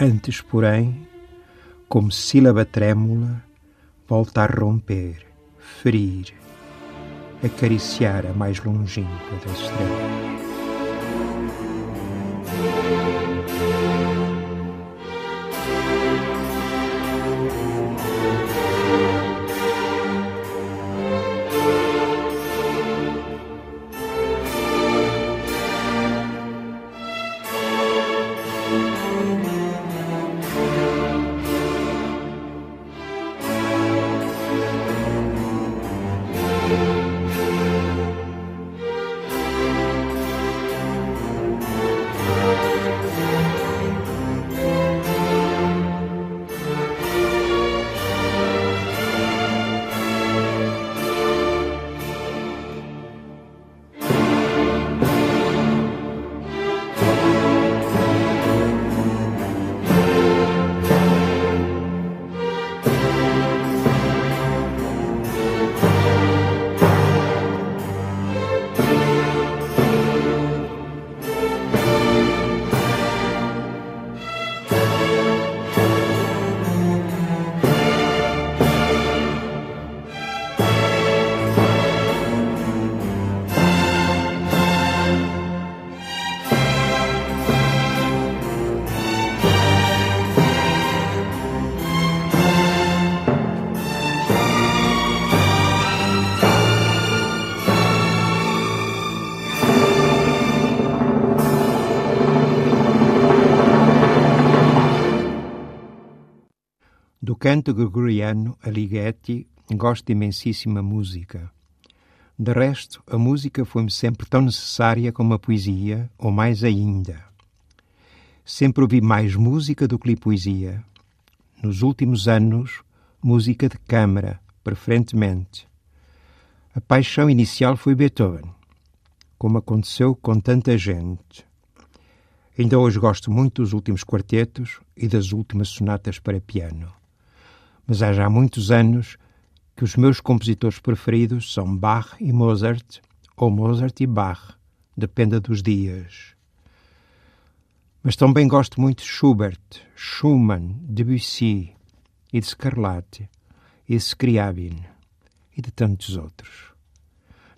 Antes, porém, como sílaba trêmula, volta a romper, ferir, acariciar a mais longínqua das estrelas. Canto gregoriano Alighetti gosto imensíssima música. De resto, a música foi-me sempre tão necessária como a poesia, ou mais ainda. Sempre ouvi mais música do que li poesia. Nos últimos anos, música de câmara, preferentemente. A paixão inicial foi Beethoven, como aconteceu com tanta gente. Ainda hoje gosto muito dos últimos quartetos e das últimas sonatas para piano mas há já muitos anos que os meus compositores preferidos são Bach e Mozart, ou Mozart e Bach, dependa dos dias. Mas também gosto muito de Schubert, Schumann, Debussy e de Scarlatti e de Scriabin e de tantos outros.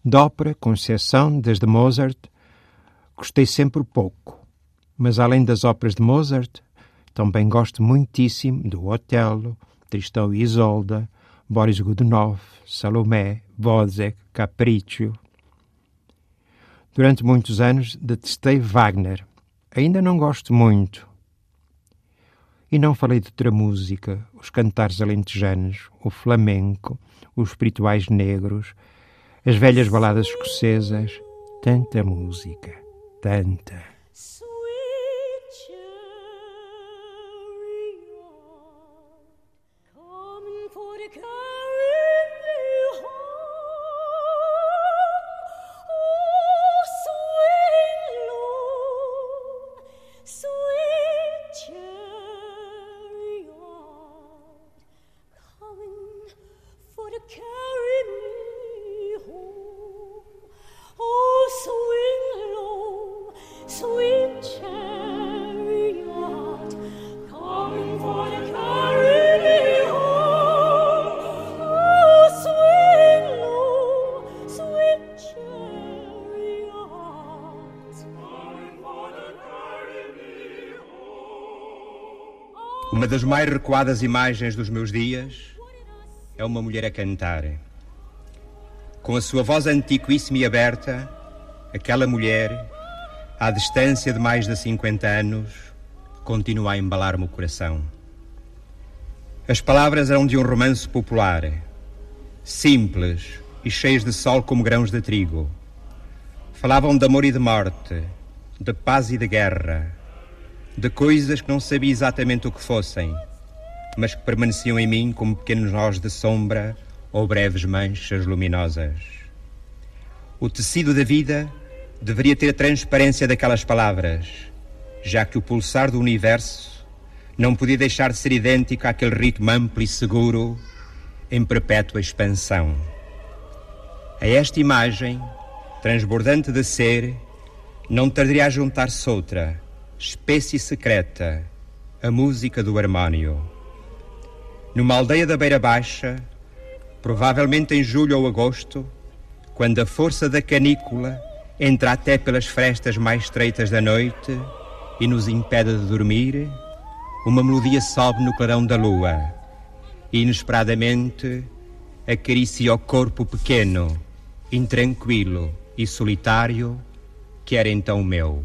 De ópera, com exceção desde Mozart, gostei sempre pouco, mas além das óperas de Mozart, também gosto muitíssimo do Otelo, Tristão e Isolda, Boris Godunov, Salomé, Wozzeck, Capriccio. Durante muitos anos detestei Wagner. Ainda não gosto muito. E não falei de outra música, os cantares alentejanos, o flamenco, os espirituais negros, as velhas baladas escocesas. Tanta música, tanta. Recuadas imagens dos meus dias é uma mulher a cantar. Com a sua voz antiquíssima e aberta, aquela mulher, à distância de mais de 50 anos, continua a embalar-me o coração. As palavras eram de um romance popular, simples, e cheias de sol como grãos de trigo. Falavam de amor e de morte, de paz e de guerra, de coisas que não sabia exatamente o que fossem, mas que permaneciam em mim como pequenos nós de sombra ou breves manchas luminosas. O tecido da vida deveria ter a transparência daquelas palavras, já que o pulsar do universo não podia deixar de ser idêntico àquele ritmo amplo e seguro em perpétua expansão. A esta imagem, transbordante de ser, não tardaria a juntar-se outra, espécie secreta, a música do harmónio. Numa aldeia da Beira Baixa, provavelmente em julho ou agosto, quando a força da canícula entra até pelas frestas mais estreitas da noite e nos impede de dormir, uma melodia sobe no clarão da lua e, inesperadamente, acaricia o corpo pequeno, intranquilo e solitário que era então o meu.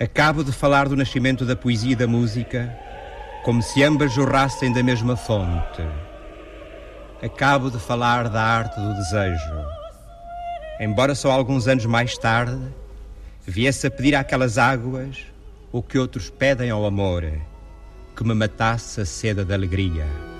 Acabo de falar do nascimento da poesia e da música como se ambas jorrassem da mesma fonte. Acabo de falar da arte do desejo. Embora só alguns anos mais tarde viesse a pedir àquelas águas o que outros pedem ao amor, que me matasse a sede da alegria.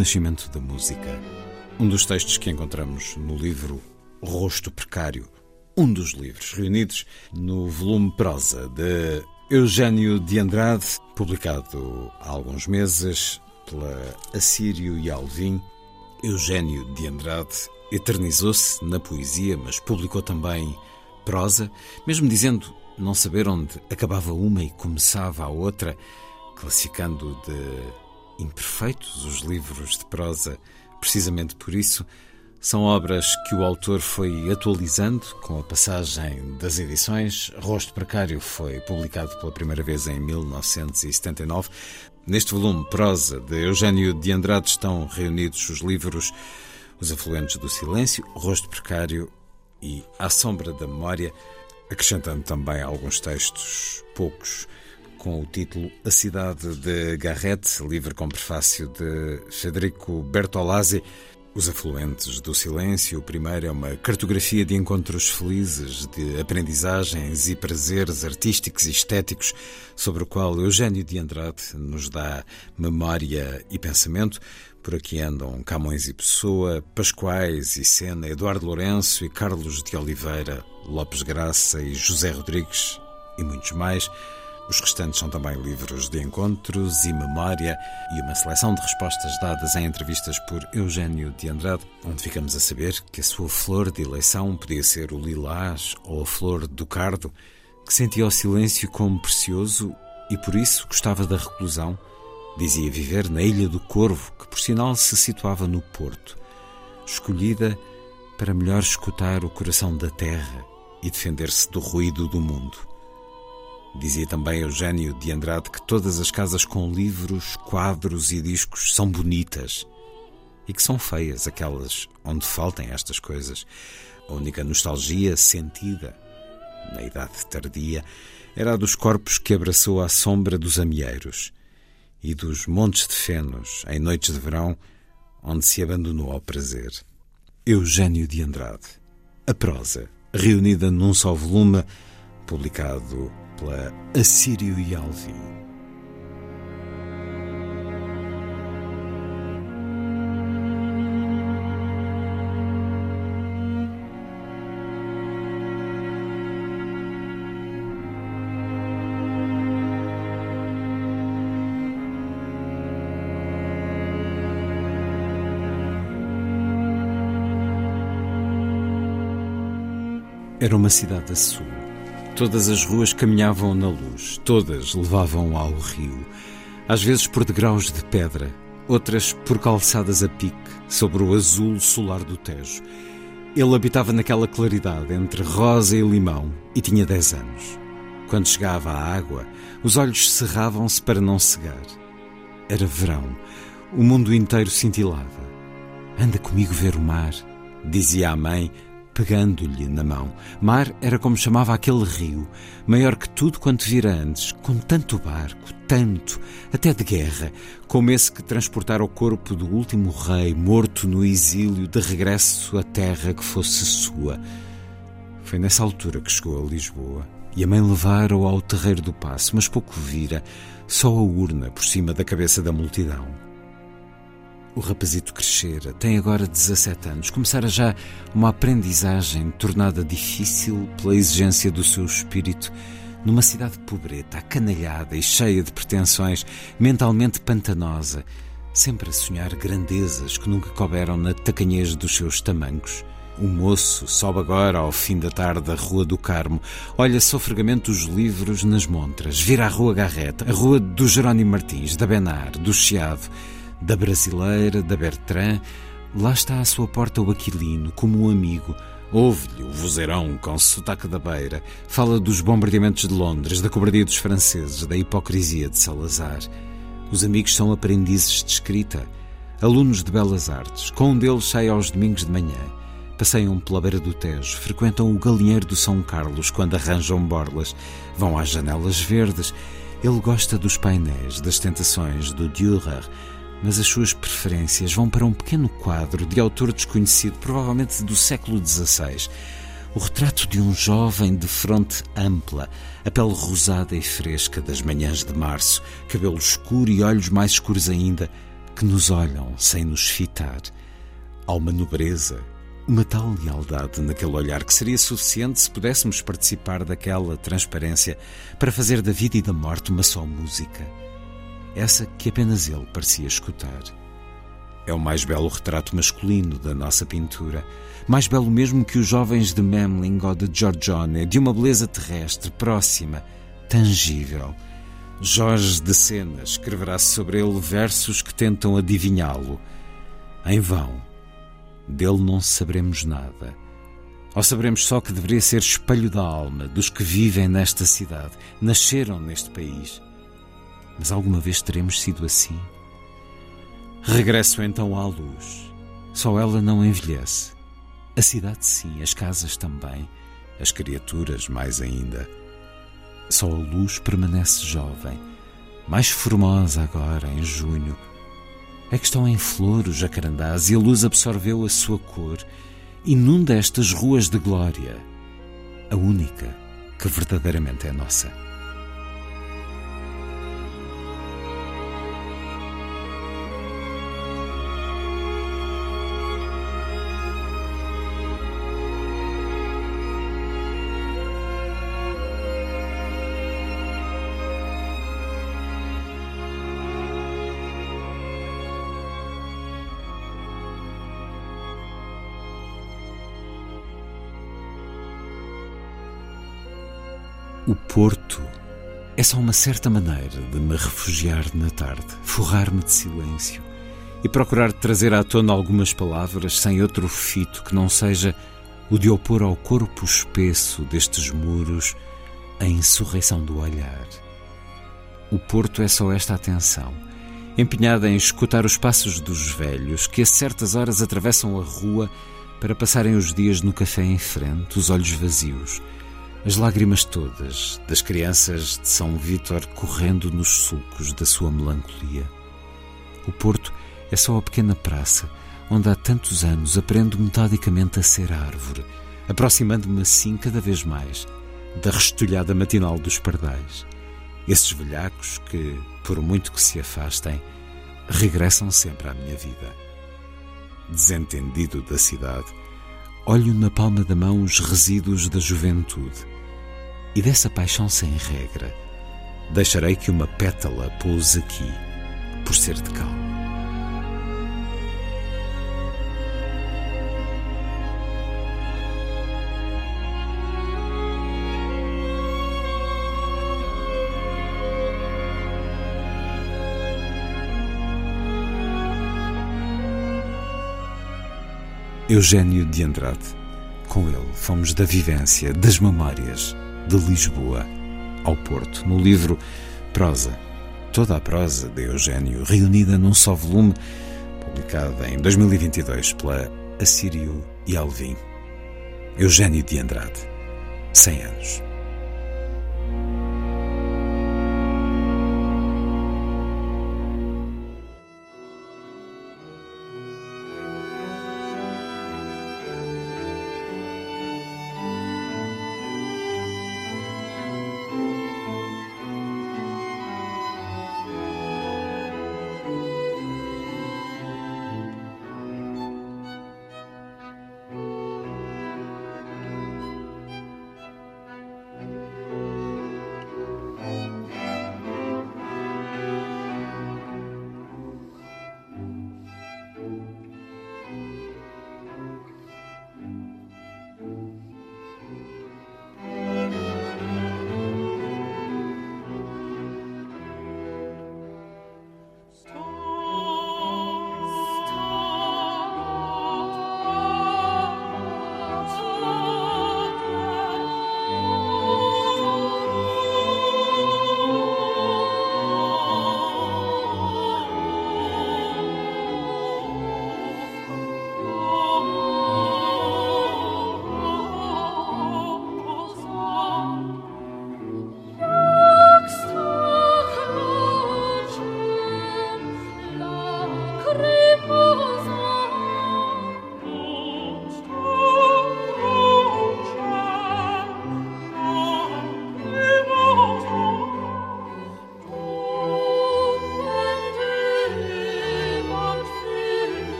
Nascimento da Música. Um dos textos que encontramos no livro Rosto Precário. Um dos livros reunidos no volume Prosa de Eugênio de Andrade, publicado há alguns meses pela Assírio e Alvim. Eugênio de Andrade eternizou-se na poesia, mas publicou também prosa, mesmo dizendo não saber onde acabava uma e começava a outra, classificando de imperfeitos os livros de prosa, precisamente por isso. São obras que o autor foi atualizando com a passagem das edições. Rosto Precário foi publicado pela primeira vez em 1979. Neste volume Prosa de Eugênio de Andrade estão reunidos os livros Os Afluentes do Silêncio, Rosto Precário e À Sombra da Memória, acrescentando também alguns textos, poucos, com o título A Cidade de Garrett, livro com prefácio de Federico Bertolazzi. Os Afluentes do Silêncio, o primeiro é uma cartografia de encontros felizes, de aprendizagens e prazeres artísticos e estéticos, sobre o qual Eugênio de Andrade nos dá memória e pensamento. Por aqui andam Camões e Pessoa, Pascoais e Sena, Eduardo Lourenço e Carlos de Oliveira, Lopes Graça e José Rodrigues e muitos mais. Os restantes são também livros de encontros e memória e uma seleção de respostas dadas em entrevistas por Eugênio de Andrade, onde ficamos a saber que a sua flor de eleição podia ser o lilás ou a flor do cardo, que sentia o silêncio como precioso e por isso gostava da reclusão. Dizia viver na Ilha do Corvo, que por sinal se situava no Porto, escolhida para melhor escutar o coração da terra e defender-se do ruído do mundo. Dizia também Eugênio de Andrade que todas as casas com livros, quadros e discos são bonitas e que são feias aquelas onde faltem estas coisas. A única nostalgia sentida na idade tardia era a dos corpos que abraçou à sombra dos amieiros e dos montes de fenos em noites de verão onde se abandonou ao prazer. Eugênio de Andrade. A prosa, reunida num só volume, publicado pela Assírio e Alvim. Era uma cidade a sul. Todas as ruas caminhavam na luz, todas levavam ao rio, às vezes por degraus de pedra, outras por calçadas a pique, sobre o azul solar do Tejo. Ele habitava naquela claridade entre rosa e limão e tinha dez anos. Quando chegava à água, os olhos cerravam-se para não cegar. Era verão, o mundo inteiro cintilava. Anda comigo ver o mar, dizia a mãe, pegando-lhe na mão. Mar era como chamava aquele rio, maior que tudo quanto vira antes, com tanto barco, tanto, até de guerra, como esse que transportara o corpo do último rei, morto no exílio, de regresso à terra que fosse sua. Foi nessa altura que chegou a Lisboa. E a mãe levara-o ao terreiro do passo, mas pouco vira, só a urna por cima da cabeça da multidão. O rapazito crescera, tem agora 17 anos, começara já uma aprendizagem tornada difícil pela exigência do seu espírito numa cidade pobreta, acanalhada e cheia de pretensões, mentalmente pantanosa, sempre a sonhar grandezas que nunca couberam na tacanhez dos seus tamancos. O moço sobe agora ao fim da tarde a Rua do Carmo, olha sofregamente os livros nas montras, vira a Rua Garreta, a Rua do Jerónimo Martins, da Benar, do Chiado, da Brasileira, da Bertrand. Lá está à sua porta o Aquilino, como um amigo. Ouve-lhe o vozeirão com sotaque da beira. Fala dos bombardeamentos de Londres, da cobardia dos franceses, da hipocrisia de Salazar. Os amigos são aprendizes de escrita, alunos de belas artes. Com um deles sai aos domingos de manhã. Passeiam pela beira do Tejo, frequentam o galinheiro do São Carlos quando arranjam borlas, vão às janelas verdes. Ele gosta dos painéis, das tentações, do Dürer, mas as suas preferências vão para um pequeno quadro de autor desconhecido, provavelmente do século XVI. O retrato de um jovem de fronte ampla, a pele rosada e fresca das manhãs de março, cabelo escuro e olhos mais escuros ainda, que nos olham sem nos fitar. Há uma nobreza, uma tal lealdade naquele olhar que seria suficiente se pudéssemos participar daquela transparência para fazer da vida e da morte uma só música essa que apenas ele parecia escutar. É o mais belo retrato masculino da nossa pintura, mais belo mesmo que os jovens de Memling ou de Giorgione, de uma beleza terrestre, próxima, tangível. Jorge de Sena escreverá sobre ele versos que tentam adivinhá-lo. Em vão. Dele não saberemos nada. Ou saberemos só que deveria ser espelho da alma dos que vivem nesta cidade, nasceram neste país mas alguma vez teremos sido assim? Regresso então à luz. Só ela não envelhece. A cidade, sim, as casas também, as criaturas mais ainda. Só a luz permanece jovem, mais formosa agora, em junho. É que estão em flor os jacarandás e a luz absorveu a sua cor, inunda estas ruas de glória, a única que verdadeiramente é nossa. O Porto é só uma certa maneira de me refugiar na tarde, forrar-me de silêncio e procurar trazer à tona algumas palavras sem outro fito que não seja o de opor ao corpo espesso destes muros a insurreição do olhar. O Porto é só esta atenção, empenhada em escutar os passos dos velhos que a certas horas atravessam a rua para passarem os dias no café em frente, os olhos vazios as lágrimas todas das crianças de São Vítor correndo nos sulcos da sua melancolia. O Porto é só a pequena praça onde há tantos anos aprendo metodicamente a ser árvore, aproximando-me assim cada vez mais da restolhada matinal dos pardais. Esses velhacos que, por muito que se afastem, regressam sempre à minha vida. Desentendido da cidade, olho na palma da mão os resíduos da juventude e dessa paixão sem regra, deixarei que uma pétala pouse aqui, por ser de cal. Eugênio de Andrade. Com ele fomos da vivência, das memórias de Lisboa ao Porto, no livro Prosa. Toda a prosa de Eugênio, reunida num só volume, publicado em 2022 pela Assírio e Alvim. Eugênio de Andrade. 100 anos.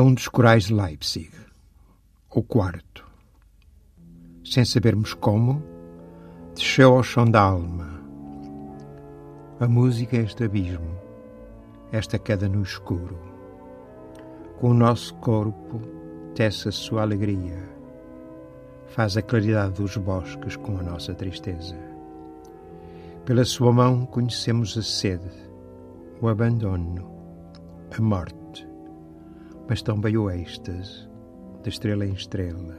É um dos corais de Leipzig, o quarto. Sem sabermos como, desceu ao chão da alma. A música é este abismo, esta queda no escuro. Com o nosso corpo tece a sua alegria, faz a claridade dos bosques com a nossa tristeza. Pela sua mão conhecemos a sede, o abandono, a morte mas também o êxtase de estrela em estrela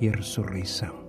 e a ressurreição.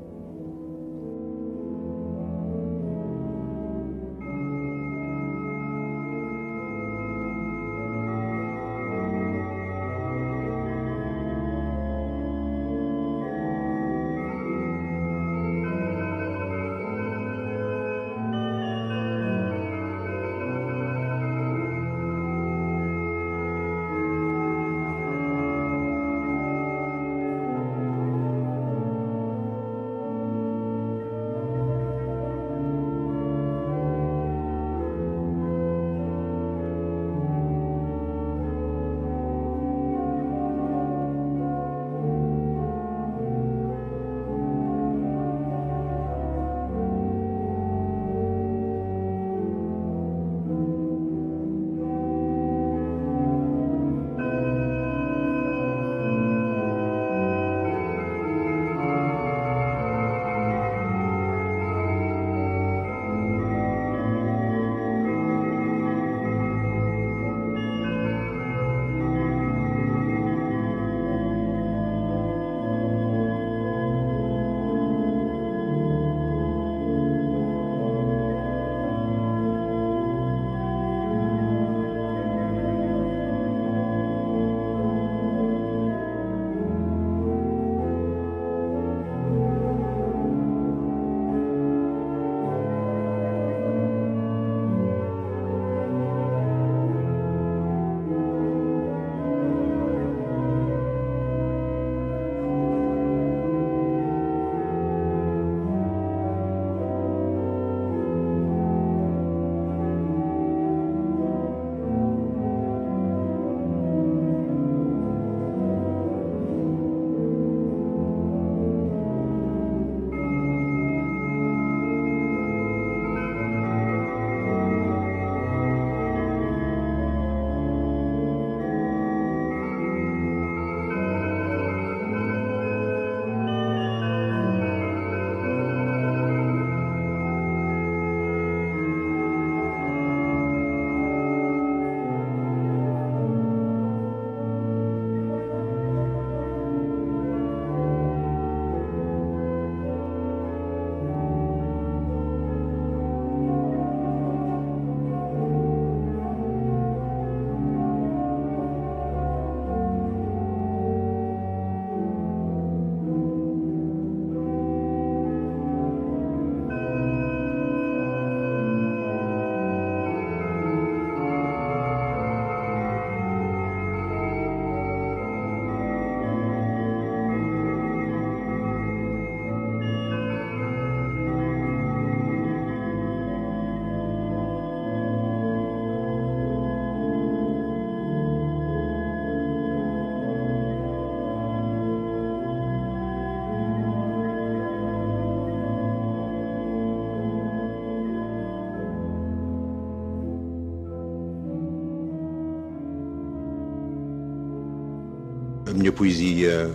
Minha poesia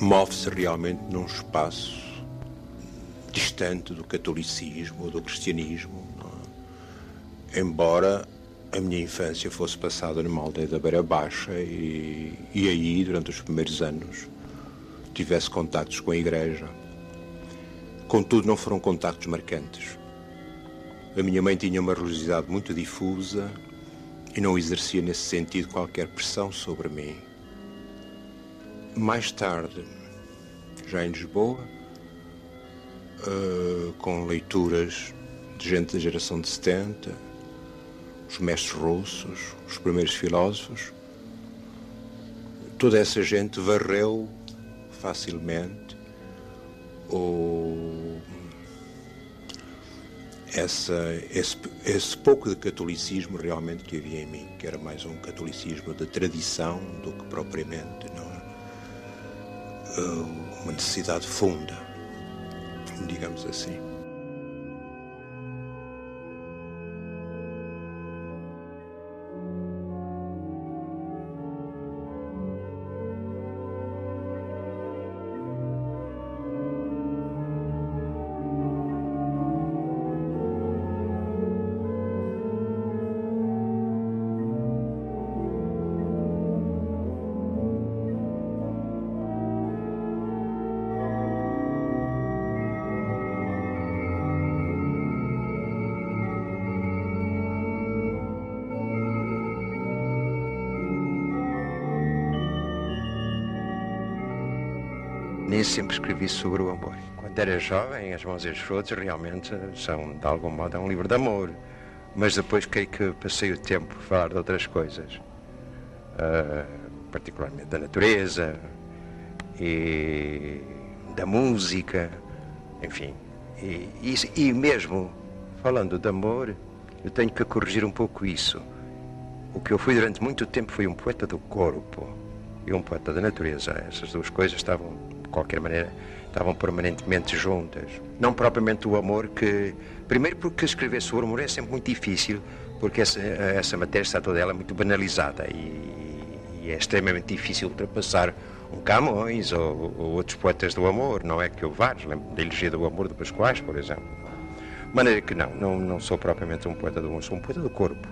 move-se realmente num espaço distante do catolicismo ou do cristianismo, é? embora a minha infância fosse passada numa aldeia da Beira Baixa e, e aí, durante os primeiros anos, tivesse contactos com a igreja. Contudo, não foram contactos marcantes. A minha mãe tinha uma religiosidade muito difusa e não exercia nesse sentido qualquer pressão sobre mim. Mais tarde, já em Lisboa, uh, com leituras de gente da geração de 70, os mestres russos, os primeiros filósofos, toda essa gente varreu facilmente o, essa, esse, esse pouco de catolicismo realmente que havia em mim, que era mais um catolicismo de tradição do que propriamente não é? Uma necessidade funda, digamos assim. Sempre escrevi sobre o amor. Quando era jovem, As Mãos e as Frutas realmente são, de algum modo, é um livro de amor. Mas depois creio que passei o tempo a falar de outras coisas, uh, particularmente da natureza e da música, enfim. E, e, e mesmo falando de amor, eu tenho que corrigir um pouco isso. O que eu fui durante muito tempo foi um poeta do corpo e um poeta da natureza. Essas duas coisas estavam qualquer maneira, estavam permanentemente juntas. Não propriamente o amor que. Primeiro, porque escrever sobre o amor é sempre muito difícil, porque essa, essa matéria está toda ela muito banalizada e, e é extremamente difícil ultrapassar um Camões ou, ou, outros poetas do amor, não é que eu vários, lembro da Elegia do Amor de Pascoais, por exemplo. De maneira que não, não, não sou propriamente um poeta do amor, sou um poeta do corpo.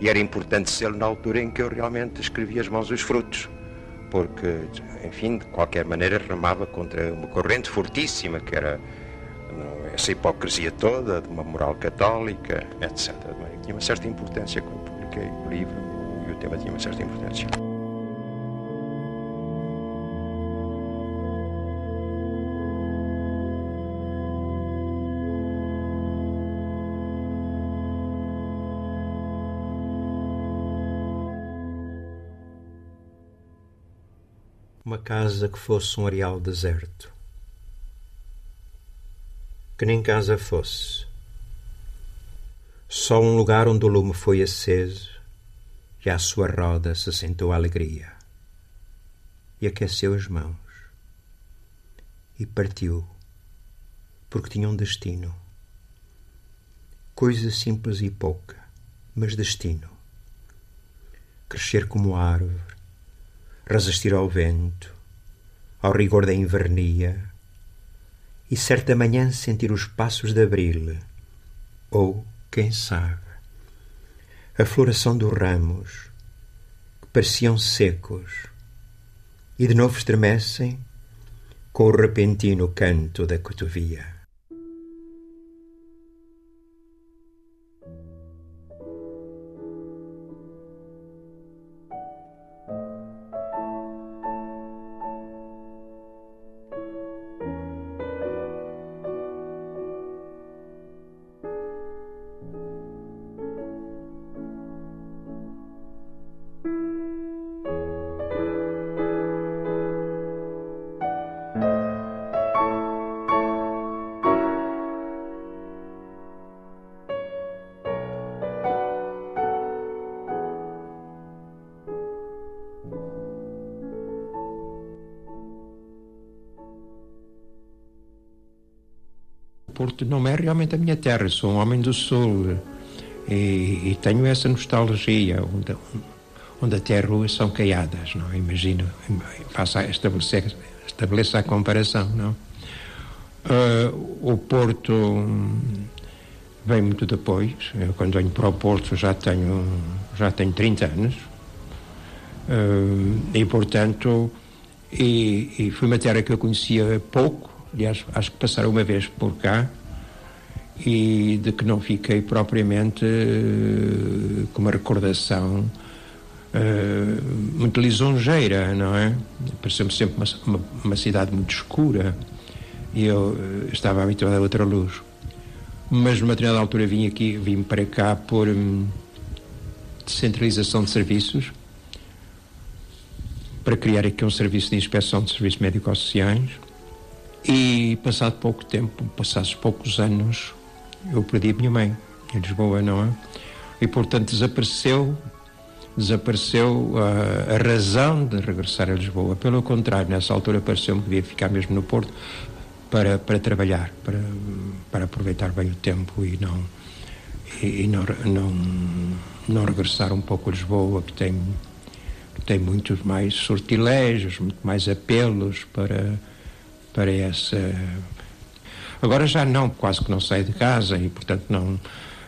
E era importante ser na altura em que eu realmente escrevia as mãos dos frutos porque, enfim, de qualquer maneira remava contra uma corrente fortíssima que era essa hipocrisia toda de uma moral católica, etc. Tinha uma certa importância quando publiquei o livro e o tema tinha uma certa importância. Uma casa que fosse um areal deserto. Que nem casa fosse. Só um lugar onde o lume foi aceso e à sua roda se sentou a alegria. E aqueceu as mãos. E partiu, porque tinha um destino. Coisa simples e pouca, mas destino. Crescer como árvore, resistir ao vento, ao rigor da invernia, e certa manhã sentir os passos de abril, ou, quem sabe, a floração dos ramos, que pareciam secos, e de novo estremecem com o repentino canto da cotovia. Porto não é realmente a minha terra, sou um homem do Sul e, e tenho essa nostalgia. Onde, onde até ruas são caiadas, não? Imagino, faça estabelecer, estabeleça a comparação, não? Uh, o Porto vem muito depois. Eu, quando venho para o Porto, já tenho, já tenho 30 anos. Uh, e, portanto, e, e foi uma terra que eu conhecia pouco. Aliás, acho que passaram uma vez por cá e de que não fiquei propriamente uh, com uma recordação uh, muito lisonjeira, não é? Pareceu-me sempre uma, uma, uma, cidade muito escura e eu uh, estava habituado a outra luz. Mas numa determinada altura vim aqui, vim para cá por um, descentralização de serviços para criar aqui um serviço de inspeção de serviços médico-sociais e passado pouco tempo, passados poucos anos, eu perdi a minha mãe em Lisboa, não é? E portanto desapareceu, desapareceu a, a razão de regressar a Lisboa. Pelo contrário, nessa altura pareceu-me que devia ficar mesmo no Porto para, para trabalhar, para, para aproveitar bem o tempo e não e, e não, não, não regressar um pouco a Lisboa, que tem, que tem muitos mais sortilégios, muito mais apelos para, para essa Agora já não, quase que não saio de casa e, portanto, não,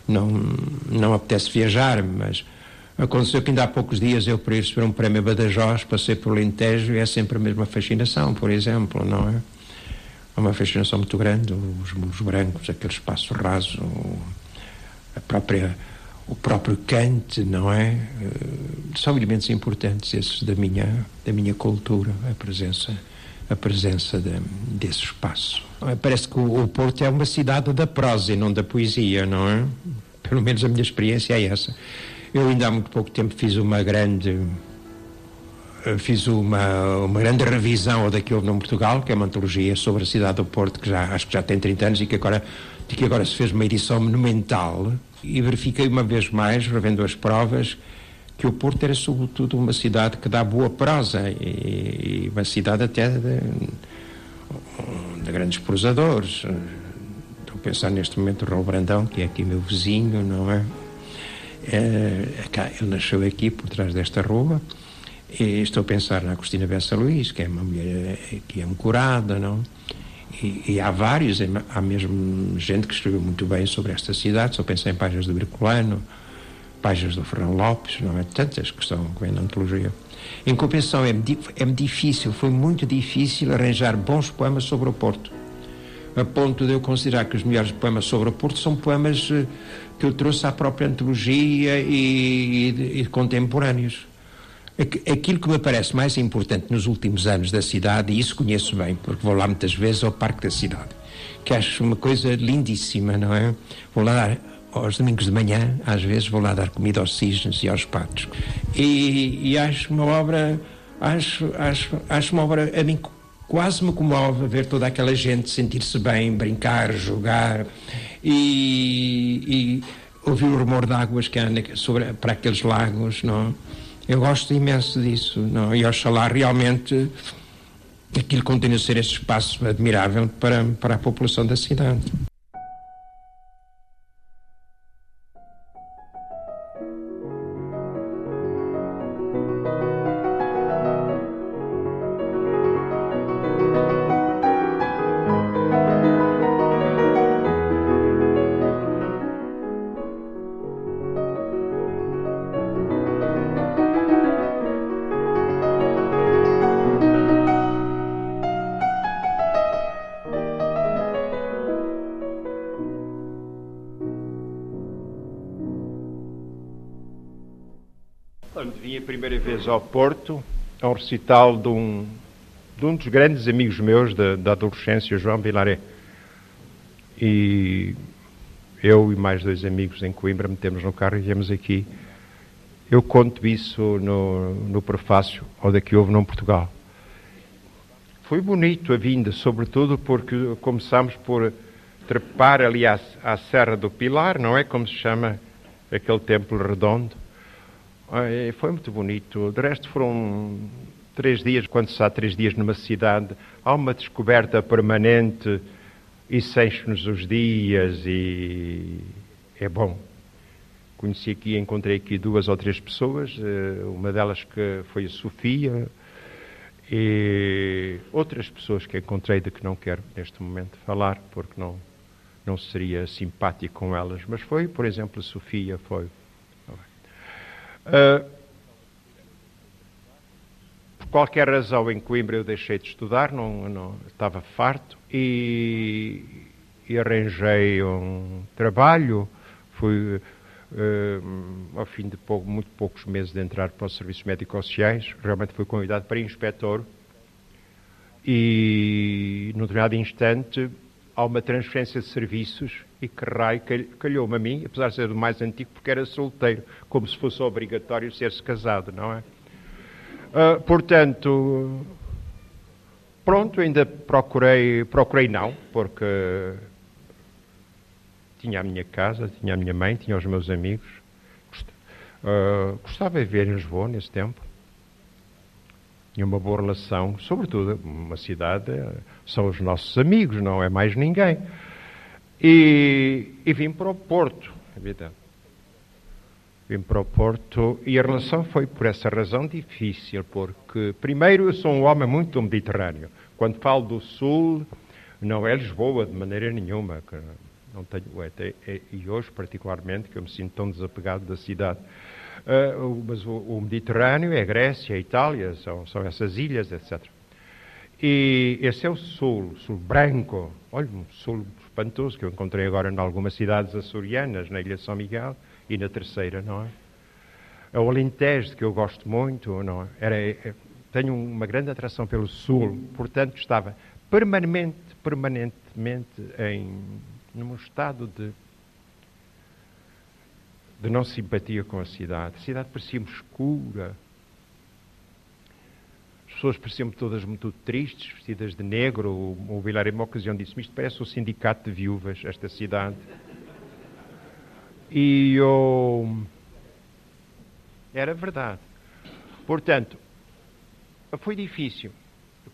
não, não apetece viajar, mas aconteceu que ainda há poucos dias eu, para ir receber um prémio Badajoz, passei por Lentejo e é sempre a mesma fascinação, por exemplo, não é? É uma fascinação muito grande, os muros brancos, aquele espaço raso, a própria, o próprio cante, não é? Eh, são elementos importantes esses da minha, da minha cultura, a presença a presença de, desse espaço. Parece que o, Porto é uma cidade da prosa e não da poesia, não é? Pelo menos a minha experiência é essa. Eu ainda há muito pouco tempo fiz uma grande fiz uma, uma grande revisão da que houve no Portugal, que é uma antologia sobre a cidade do Porto, que já, acho que já tem 30 anos e que agora, de que agora se fez uma edição monumental. E verifiquei uma vez mais, revendo as provas, que o Porto era sobretudo uma cidade que dá boa prosa e, e uma cidade até de, de grandes prosadores. Estou a pensar neste momento o Raul Brandão, que é aqui meu vizinho, não é? é ele nasceu aqui por trás desta rua. E estou a pensar na Cristina Bessa Luís, que é uma mulher que é ancorada, não? E, e, há vários, há mesmo gente que escreveu muito bem sobre esta cidade. A pensar em páginas do Birculano, páginas do Fernando Lopes, não é? Tantas que estão que vêm antologia. Em compensação, é, é difícil, foi muito difícil arranjar bons poemas sobre o Porto. A ponto de eu considerar que os melhores poemas sobre o Porto são poemas eh, que eu trouxe à própria antologia e, e, e contemporâneos. Aquilo que me parece mais importante nos últimos anos da cidade, e isso conheço bem, porque vou lá muitas vezes ao Parque da Cidade, que acho uma coisa lindíssima, não é? Vou lá aos domingos de manhã, às vezes vou lá dar comida aos cisnes e aos patos. E, e acho uma obra, acho, acho, acho uma obra, a mim quase me comove ver toda aquela gente sentir-se bem, brincar, jogar e, e ouvir o rumor de águas que anda sobre, para aqueles lagos, não? Eu gosto imenso disso, não? E oxalá realmente aquilo continue a ser esse espaço admirável para, para a população da cidade. Ao Porto, ao recital de um, de um dos grandes amigos meus da, da adolescência, João Vilaré. E eu e mais dois amigos em Coimbra metemos no carro e viemos aqui. Eu conto isso no, no prefácio ao daqui houve no Portugal. Foi bonito a vinda, sobretudo porque começámos por trepar ali à, à Serra do Pilar, não é como se chama aquele templo redondo, foi muito bonito. De resto, foram três dias. Quando se está três dias numa cidade, há uma descoberta permanente e sente-nos os dias e é bom. conheci aqui, encontrei aqui duas ou três pessoas, eh, uma delas que foi a Sofia, e outras pessoas que encontrei de que não quero neste momento falar, porque não, não seria simpático com elas, mas foi, por exemplo, a Sofia, foi. Uh, por qualquer razão em Coimbra eu deixei de estudar, não, não estava farto e, e arranjei um trabalho, fui Uh, ao fim de pouco, muito poucos meses de entrar para os serviços médicos sociais, realmente fui convidado para inspetor e, num determinado instante, há uma transferência de serviços e que raio calhou-me a mim, apesar de ser do mais antigo, porque era solteiro, como se fosse obrigatório ser-se casado, não é? Uh, portanto, pronto, ainda procurei, procurei não, porque tinha a minha casa, tinha a minha mãe, tinha os meus amigos. Uh, gostava de ver em Lisboa nesse tempo. Tinha uma boa relação, sobretudo, uma cidade, são os nossos amigos, não é mais ninguém. E, e vim para o Porto, evidente. Vim para o Porto e a relação foi, por essa razão, difícil, porque, primeiro, eu sou um homem muito mediterrâneo. Quando falo do Sul, não é Lisboa de maneira nenhuma não tenho e hoje particularmente que eu me sinto tão desapegado da cidade. Uh, mas o, o, Mediterrâneo é a Grécia, a Itália, são, são essas ilhas, etc. E esse é o sul, sul branco. Olha, um sul espantoso que eu encontrei agora em algumas cidades açorianas, na Ilha de São Miguel e na terceira, não é? É o Alentejo, que eu gosto muito, não é? Era, é, tenho uma grande atração pelo sul, portanto estava permanente, permanentemente em num estado de, de não simpatia com a cidade. A cidade parecia-me escura. As pessoas pareciam-me todas muito tristes, vestidas de negro. O, o Vilar, em uma ocasião, disse-me: Isto parece o sindicato de viúvas, esta cidade. E eu. Era verdade. Portanto, foi difícil.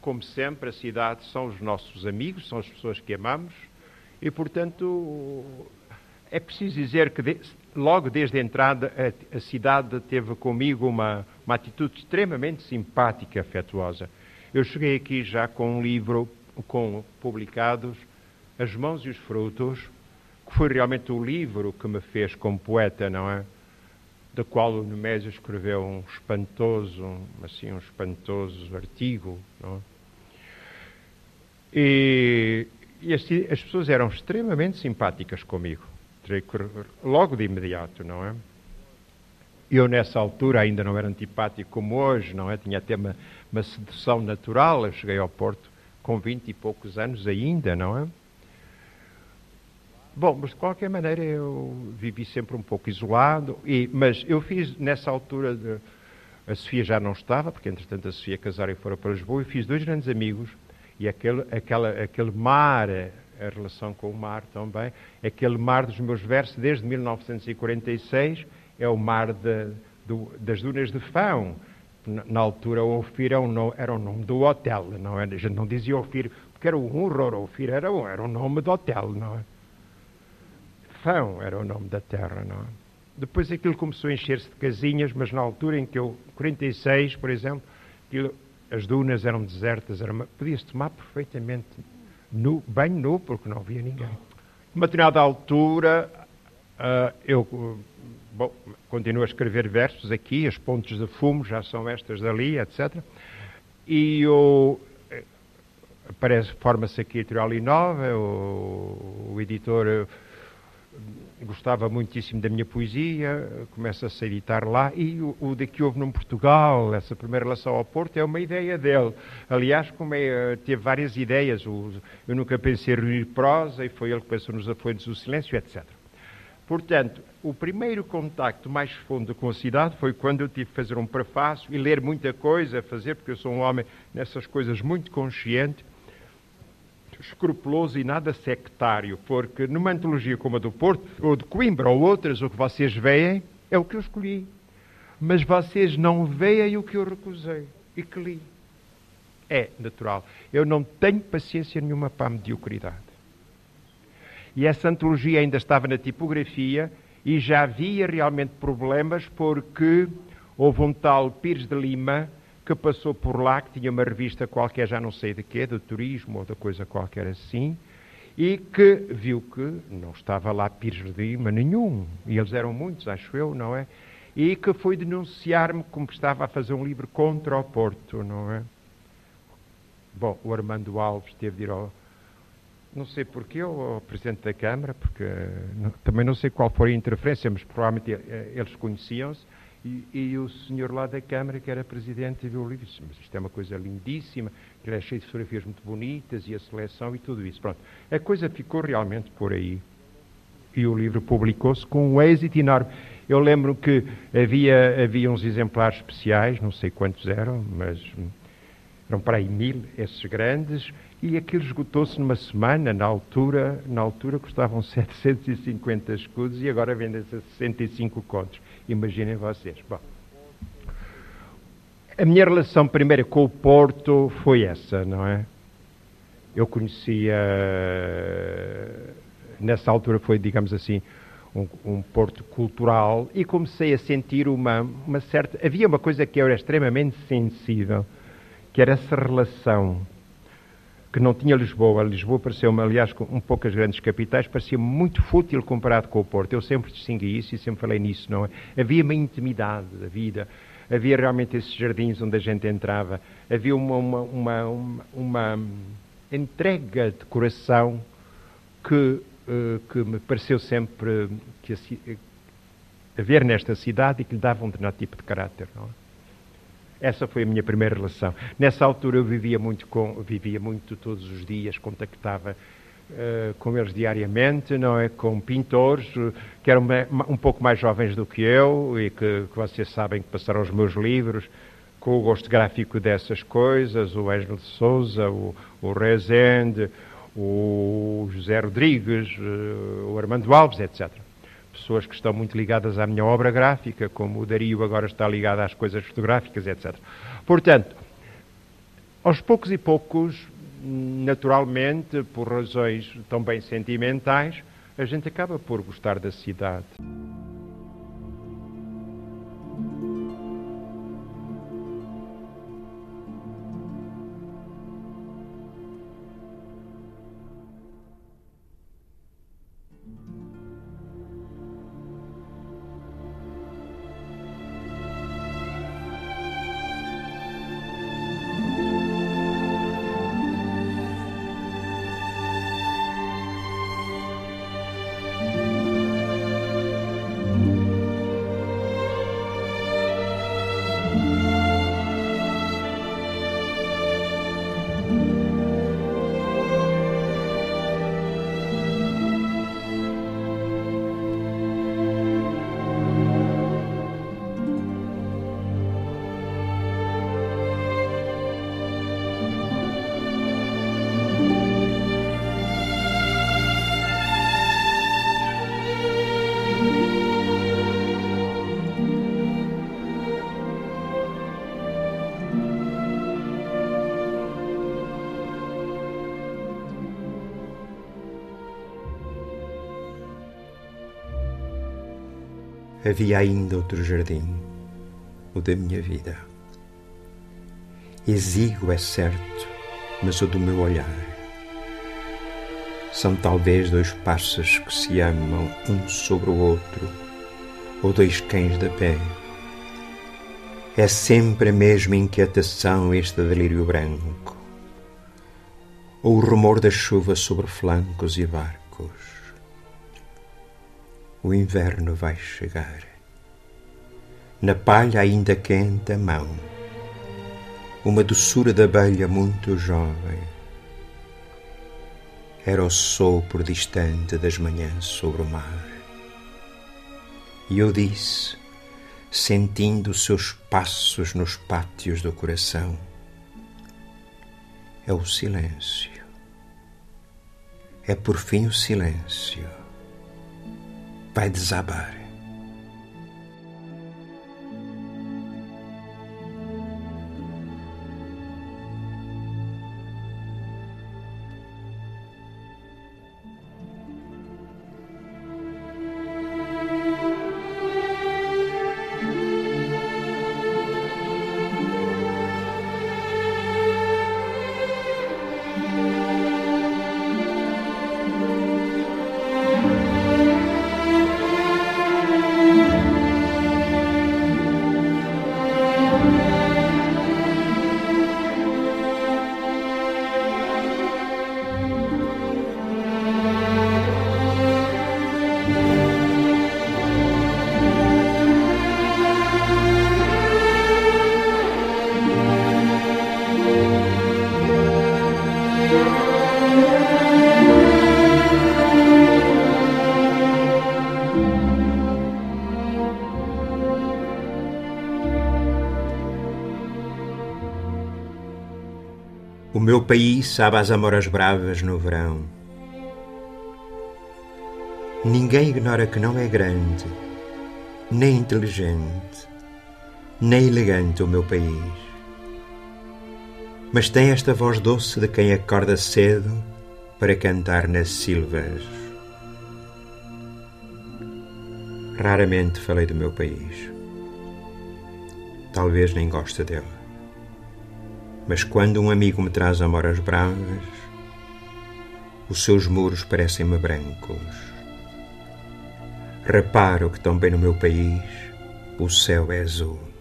Como sempre, a cidade são os nossos amigos, são as pessoas que amamos e, portanto, é preciso dizer que de, logo desde a entrada a, a, cidade teve comigo uma, uma atitude extremamente simpática e afetuosa. Eu cheguei aqui já com um livro com publicados As Mãos e os Frutos, que foi realmente o livro que me fez como poeta, não é? Da qual o Nemésio escreveu um espantoso, assim, um espantoso artigo, não é? E, e as, as pessoas eram extremamente simpáticas comigo, logo de imediato, não é? Eu, nessa altura, ainda não era antipático como hoje, não é? Tinha até uma, uma sedução natural. Eu cheguei ao Porto com vinte e poucos anos ainda, não é? Bom, mas de qualquer maneira eu vivi sempre um pouco isolado, e, mas eu fiz nessa altura, de, a Sofia já não estava, porque entretanto a Sofia casaram e foram para Lisboa, e fiz dois grandes amigos e aquele, aquela, aquele mar, a relação com o mar também, aquele mar dos meus versos desde 1946 é o mar de, do, das dunas de Fão. Na altura, o Ofir era, um, era o nome do hotel, não é? A gente não dizia Ofir porque era um horror, Ofir era, era o nome do hotel, não é? Fão era o nome da terra, não é? Depois aquilo começou a encher-se de casinhas, mas na altura em que eu, 46, por exemplo, aquilo, as dunas eram desertas, era podia-se tomar perfeitamente nu, bem nu, porque não havia ninguém. Uma determinada altura, uh, eu bom, continuo a escrever versos aqui, as pontes de fumo já são estas dali, etc. E eu, eh, aparece, forma-se aqui a Editorial Inova, o, o editor gostava muitíssimo da minha poesia, começa-se a editar lá, e o, o de que houve no Portugal, essa primeira relação ao Porto, é uma ideia dele. Aliás, como é, teve várias ideias, o, eu nunca pensei em reunir prosa, e foi ele que pensou nos Afluentes do Silêncio, etc. Portanto, o primeiro contacto mais fundo com a cidade foi quando eu tive que fazer um prefácio e ler muita coisa, fazer, porque eu sou um homem nessas coisas muito consciente, escrupuloso e nada sectário, porque numa antologia como a do Porto, ou de Coimbra, ou outras, o que vocês veem é o que eu escolhi. Mas vocês não veem o que eu recusei e que li. É natural. Eu não tenho paciência nenhuma para a mediocridade. E essa antologia ainda estava na tipografia E já havia realmente problemas porque houve um tal Pires de Lima que passou por lá, que tinha uma revista qualquer, já não sei de quê, do turismo ou da coisa qualquer assim, e que viu que não estava lá Pires de Lima nenhum, e eles eram muitos, acho eu, não é? E que foi denunciar-me como que estava a fazer um livro contra o Porto, não é? Bom, o Armando Alves teve de ir ao, não sei porquê, ao Presidente da Câmara, porque não, também não sei qual foi a interferência, mas provavelmente eh, eles conheciam-se, e, e, o senhor lá da Câmara, que era presidente, viu o livro disse, mas isto é uma coisa lindíssima, que é cheio de fotografias muito bonitas, e a seleção e tudo isso. Pronto, a coisa ficou realmente por aí. E o livro publicou-se com um êxito enorme. Eu lembro que havia, havia uns exemplares especiais, não sei quantos eram, mas eram para aí mil, esses grandes, e aquilo esgotou-se numa semana, na altura, na altura custavam 750 escudos e agora vendem-se a 65 contos. Imaginem vocês. Bom, a minha relação primeira com o Porto foi essa, não é? Eu conhecia, nessa altura foi, digamos assim, um, um, Porto cultural e comecei a sentir uma, uma certa. Havia uma coisa que eu era extremamente sensível, que era essa relação que não tinha Lisboa. Lisboa pareceu-me, aliás, um pouco as grandes capitais, parecia muito fútil comparado com o Porto. Eu sempre distingui isso e sempre falei nisso, não é? Havia uma intimidade da vida, havia realmente esses jardins onde a gente entrava, havia uma, uma, uma, uma, uma entrega de coração que, uh, que me pareceu sempre que haver nesta cidade e que lhe dava um determinado tipo de caráter, não é? Essa foi a minha primeira relação. Nessa altura eu vivia muito com, vivia muito todos os dias, contactava uh, com eles diariamente, não é, com pintores que eram um pouco mais jovens do que eu e que, que, vocês sabem que passaram os meus livros com o gosto gráfico dessas coisas, o Ângelo de Souza, o, o Rezende, o José Rodrigues, uh, o Armando Alves, etc pessoas que estão muito ligadas à minha obra gráfica, como o Dario agora está ligado às coisas fotográficas, etc. Portanto, aos poucos e poucos, naturalmente, por razões também sentimentais, a gente acaba por gostar da cidade. Havia ainda outro jardim, o da minha vida. Exíguo é certo, mas o do meu olhar. São talvez dois pássaros que se amam um sobre o outro, ou dois cães da pé. É sempre a mesma inquietação este delírio branco, ou o rumor da chuva sobre flancos e barcos o inverno vai chegar. Na palha ainda quente a mão, uma doçura da abelha muito jovem. Era o sopro distante das manhãs sobre o mar. E eu disse, sentindo seus passos nos pátios do coração, é o silêncio. É por fim o silêncio vai desabar. Meu país sabe às amoras bravas no verão. Ninguém ignora que não é grande, nem inteligente, nem elegante o meu país. Mas tem esta voz doce de quem acorda cedo para cantar nas silvas. Raramente falei do meu país. Talvez nem goste dele. Mas quando um amigo me traz amoras bravas, os seus muros parecem-me brancos. Reparo que também no meu país o céu é azul.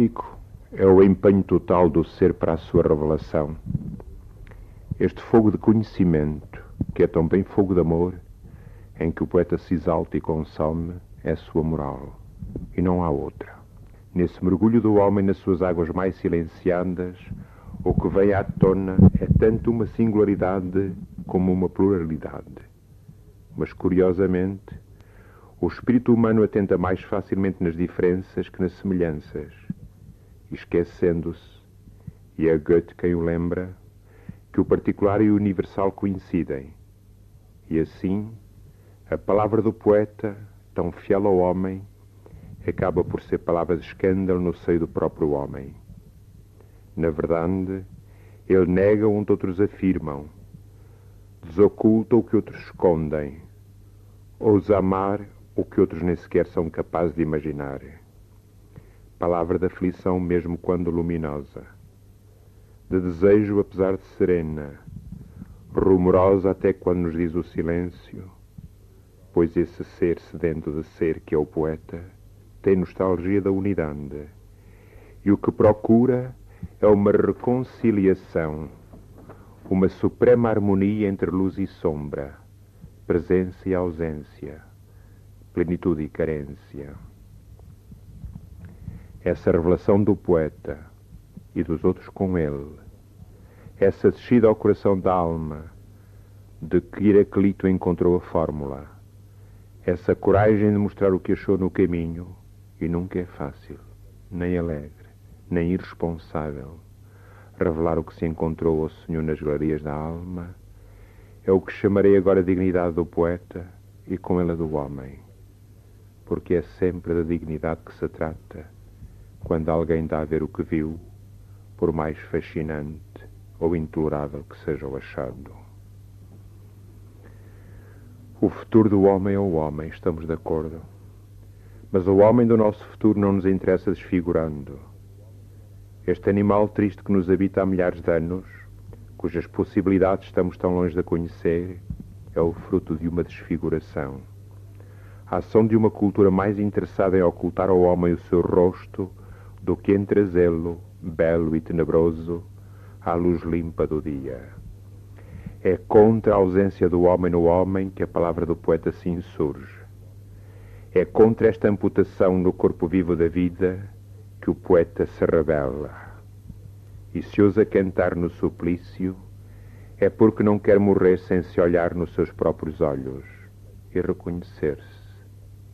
Poético é o empenho total do ser para a sua revelação. Este fogo de conhecimento, que é também fogo de amor, em que o poeta se exalta e consome, é sua moral, e não há outra. Nesse mergulho do homem nas suas águas mais silenciadas, o que vem à tona é tanto uma singularidade como uma pluralidade. Mas, curiosamente, o espírito humano atenta mais facilmente nas diferenças que nas semelhanças, esquecendo-se, e é Goethe quem o lembra, que o particular e o universal coincidem. E assim, a palavra do poeta, tão fiel ao homem, acaba por ser palavra de escândalo no seio do próprio homem. Na verdade, ele nega onde outros afirmam, desoculta o que outros escondem, ousa amar o que outros nem sequer são capazes de imaginar. Palavra de aflição, mesmo quando luminosa, de desejo, apesar de serena, rumorosa até quando nos diz o silêncio, pois esse ser sedento de ser que é o poeta tem nostalgia da unidade, e o que procura é uma reconciliação, uma suprema harmonia entre luz e sombra, presença e ausência plenitude e carência. Essa revelação do poeta e dos outros com ele, essa descida ao coração da alma, de que Heraclito encontrou a fórmula, essa coragem de mostrar o que achou no caminho, e nunca é fácil, nem alegre, nem irresponsável. Revelar o que se encontrou ao Senhor nas galerias da alma é o que chamarei agora a dignidade do poeta e com ela do homem porque é sempre da dignidade que se trata quando alguém dá a ver o que viu, por mais fascinante ou intolerável que seja o achado. O futuro do homem é o homem, estamos de acordo. Mas o homem do nosso futuro não nos interessa desfigurando. Este animal triste que nos habita há milhares de anos, cujas possibilidades estamos tão longe de conhecer, é o fruto de uma desfiguração a ação de uma cultura mais interessada em ocultar ao homem o seu rosto do que trazê-lo, belo e tenebroso, à luz limpa do dia. É contra a ausência do homem no homem que a palavra do poeta se insurge. É contra esta amputação no corpo vivo da vida que o poeta se rebela. E se ousa cantar no suplício, é porque não quer morrer sem se olhar nos seus próprios olhos e reconhecer-se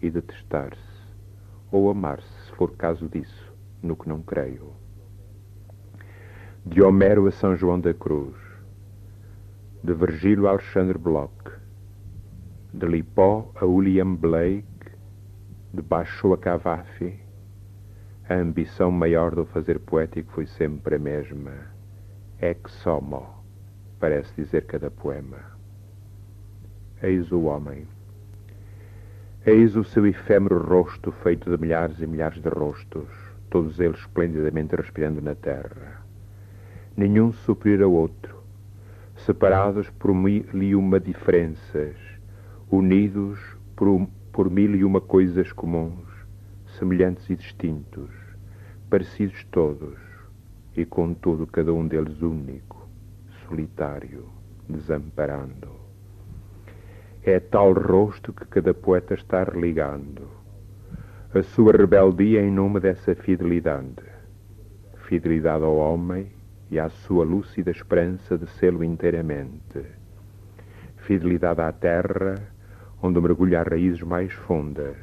e detestar-se, ou amar-se, se for caso disso, no que não creio. De Homero a São João da Cruz, de Virgílio a Alexandre Bloch, de Lipó a William Blake, de Baixo a Cavafi, a ambição maior do fazer poético foi sempre a mesma. Ex homo, parece dizer cada poema. Eis o homem Eis o seu efêmero rosto feito de milhares e milhares de rostos, todos eles esplendidamente respirando na terra. Nenhum superior ao outro, separados por mil e uma diferenças, unidos por, por mil e uma coisas comuns, semelhantes e distintos, parecidos todos, e contudo cada um deles único, solitário, desamparando. É tal rosto que cada poeta está religando. A sua rebeldia em nome dessa fidelidade. Fidelidade ao homem e à sua lúcida esperança de sê-lo inteiramente. Fidelidade à terra, onde mergulha as raízes mais fundas.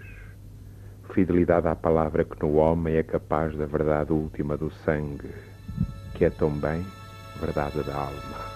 Fidelidade à palavra que no homem é capaz da verdade última do sangue, que é também verdade da alma.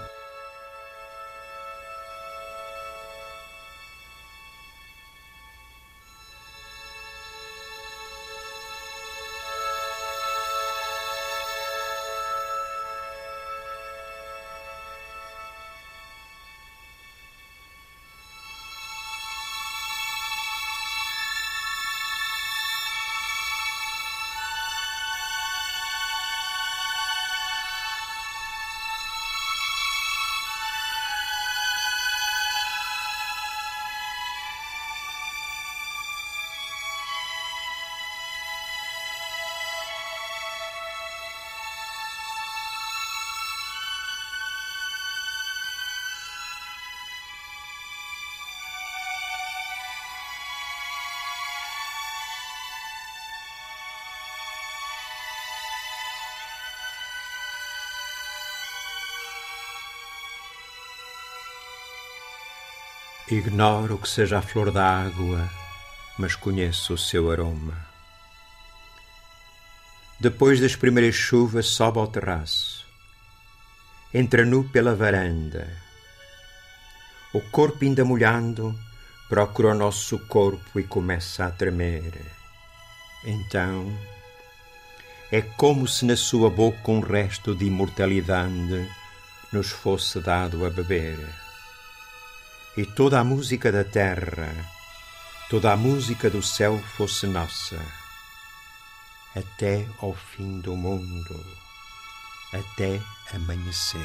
Ignoro que seja a flor da água, mas conheço o seu aroma. Depois das primeiras chuvas, sobe ao terraço. Entra nu pela varanda. O corpo ainda molhando, procura o nosso corpo e começa a tremer. Então, é como se na sua boca um resto de imortalidade nos fosse dado a beber e toda a música da terra, toda a música do céu fosse nossa, até ao fim do mundo, até amanhecer.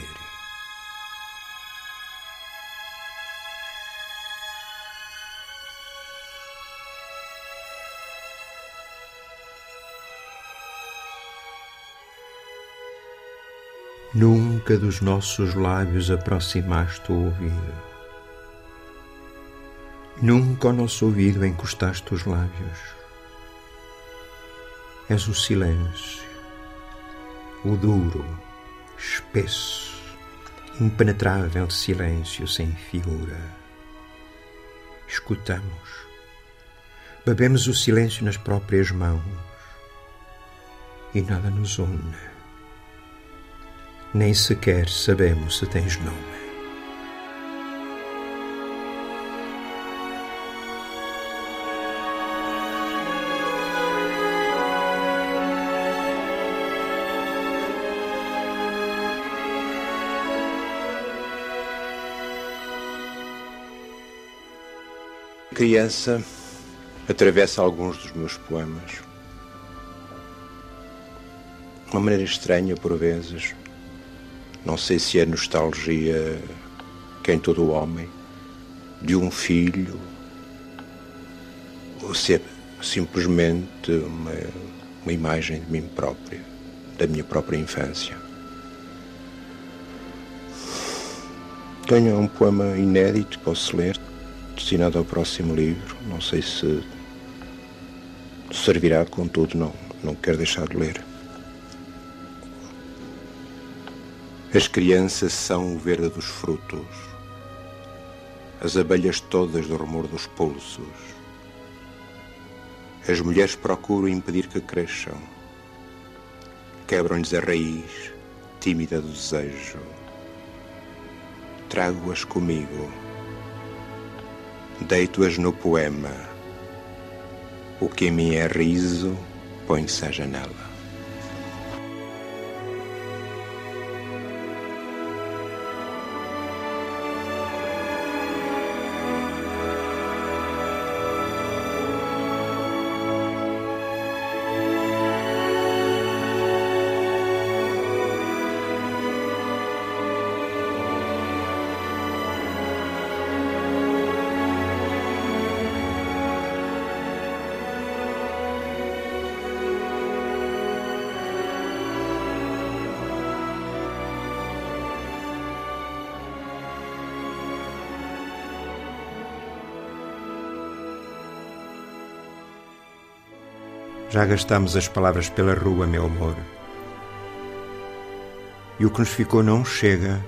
Nunca dos nossos lábios aproximaste o ouvido Nunca ao nosso ouvido encostaste os lábios. És o silêncio, o duro, espesso, impenetrável silêncio sem figura. Escutamos, bebemos o silêncio nas próprias mãos e nada nos une. Nem sequer sabemos se tens nome. Criança atravessa alguns dos meus poemas. Uma maneira estranha, por vezes. Não sei se é nostalgia que em todo o homem, de um filho, ou se é simplesmente uma, uma imagem de mim própria, da minha própria infância. Tenho um poema inédito, posso ler destinado ao próximo livro. Não sei se servirá, contudo, não, não quero deixar de ler. As crianças são o verde dos frutos, as abelhas todas do rumor dos pulsos. As mulheres procuram impedir que cresçam, quebram-lhes a raiz tímida do desejo. Trago-as comigo deito-as no poema. O que mim é riso, põe-se à janela. Já gastamos as palavras pela rua, meu amor. E o que nos ficou não chega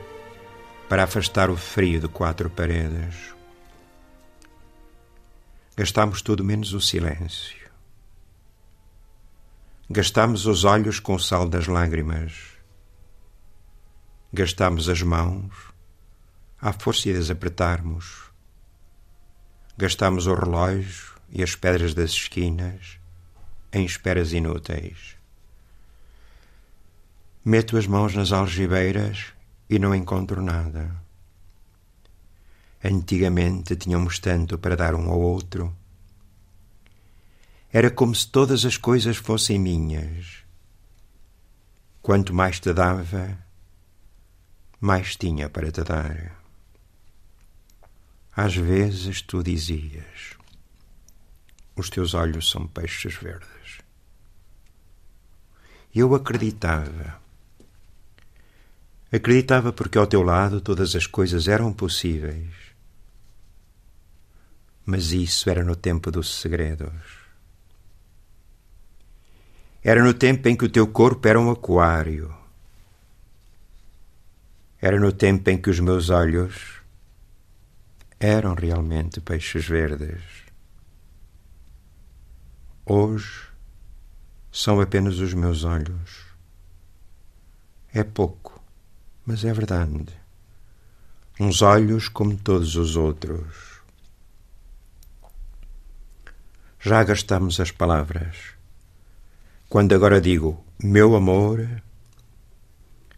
para afastar o frio de quatro paredes. Gastamos tudo menos o silêncio. Gastamos os olhos com o sal das lágrimas. Gastamos as mãos à força de as apertarmos. Gastamos o relógio e as pedras das esquinas em esperas inúteis. Meto as mãos nas algibeiras e não encontro nada. Antigamente tínhamos tanto para dar um ao outro. Era como se todas as coisas fossem minhas. Quanto mais te dava, mais tinha para te dar. Às vezes tu dizias: Os teus olhos são peixes verdes. Eu acreditava. Acreditava porque ao teu lado todas as coisas eram possíveis. Mas isso era no tempo dos segredos. Era no tempo em que o teu corpo era um aquário. Era no tempo em que os meus olhos eram realmente peixes verdes. Hoje são apenas os meus olhos. É pouco, mas é verdade. Uns olhos como todos os outros. Já gastamos as palavras. Quando agora digo meu amor,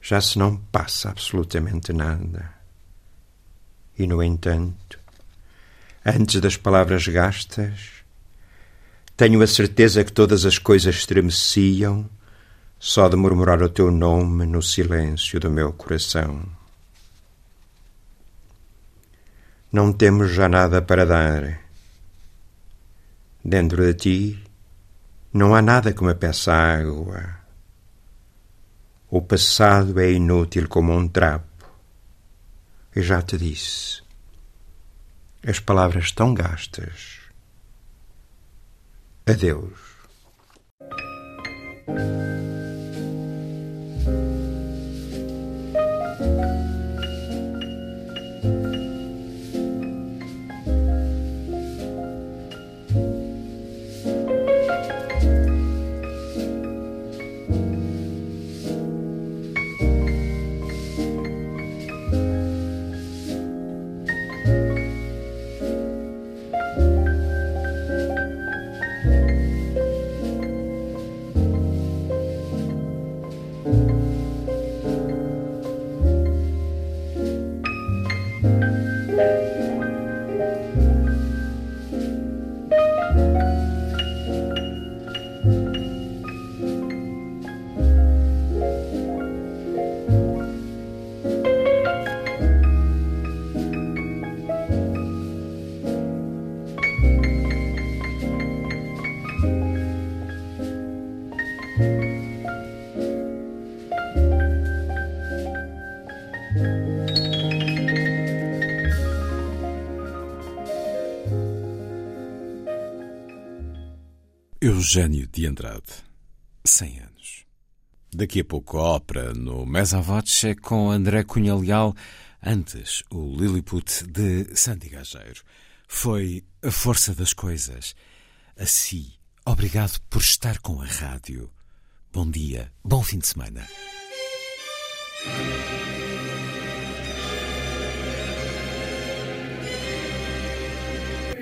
já se não passa absolutamente nada. E, no entanto, antes das palavras gastas, tenho a certeza que todas as coisas estremeciam só de murmurar o teu nome no silêncio do meu coração. Não temos já nada para dar. Dentro de ti não há nada que me peça água. O passado é inútil como um trapo. Eu já te disse. As palavras estão gastas. Adeus. Eugênio de Andrade, 100 anos. Daqui a pouco a ópera no Mesa Voce com André Cunha Leal, antes o Lilliput de Sandy Gageiro. Foi a força das coisas. Assim, obrigado por estar com a rádio. Bom dia, bom fim de semana.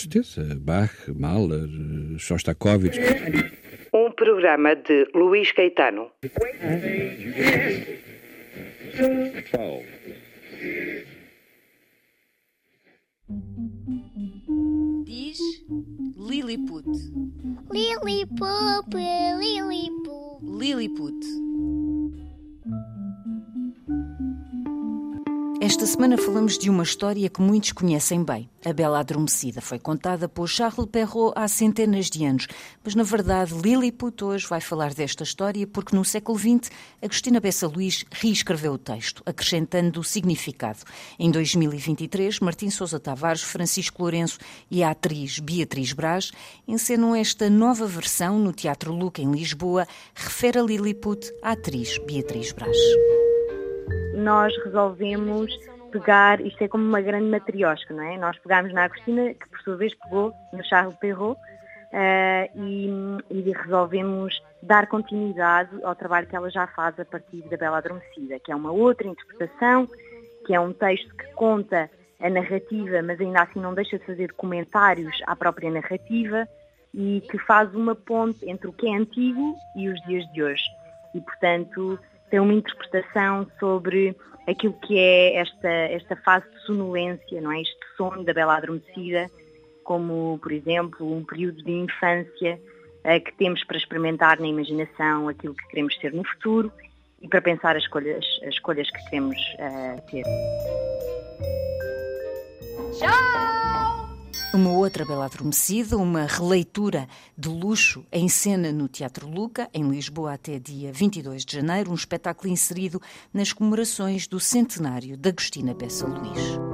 certeza. Bach, Mahler, Shostakovich. Um programa de Luís Caetano. Diz Lilliput. Lilliput, Lilliput. Lilliput. Esta semana falamos de uma história que muitos conhecem bem. A Bela Adormecida foi contada por Charles Perrault há centenas de anos, mas na verdade Lilliput hoje vai falar desta história porque no século XX Agostina Bessa Luís reescreveu o texto, acrescentando o significado. Em 2023, Martim Sousa Tavares, Francisco Lourenço e a atriz Beatriz Braz encenam esta nova versão no Teatro Luca em Lisboa, refere a Lilliput à atriz Beatriz Braz nós resolvemos pegar, isto é como uma grande matriosca, não é? Nós pegámos na Agostina, que por sua vez pegou no Charles Perrault, uh, e, e, resolvemos dar continuidade ao trabalho que ela já faz a partir da Bela Adormecida, que é uma outra interpretação, que é um texto que conta a narrativa, mas ainda assim não deixa de fazer comentários à própria narrativa e que faz uma ponte entre o que é antigo e os dias de hoje. E, portanto, tem uma interpretação sobre aquilo que é esta, esta fase de sonolência, não é? este sono da bela adormecida, como, por exemplo, um período de infância uh, que temos para experimentar na imaginação aquilo que queremos ser no futuro e para pensar as escolhas, as escolhas que queremos uh, ter. Tchau! Uma outra Bela Adormecida, uma releitura de luxo em cena no Teatro Luca, em Lisboa, até dia 22 de janeiro, um espetáculo inserido nas comemorações do centenário de Agostina Bessa Luís.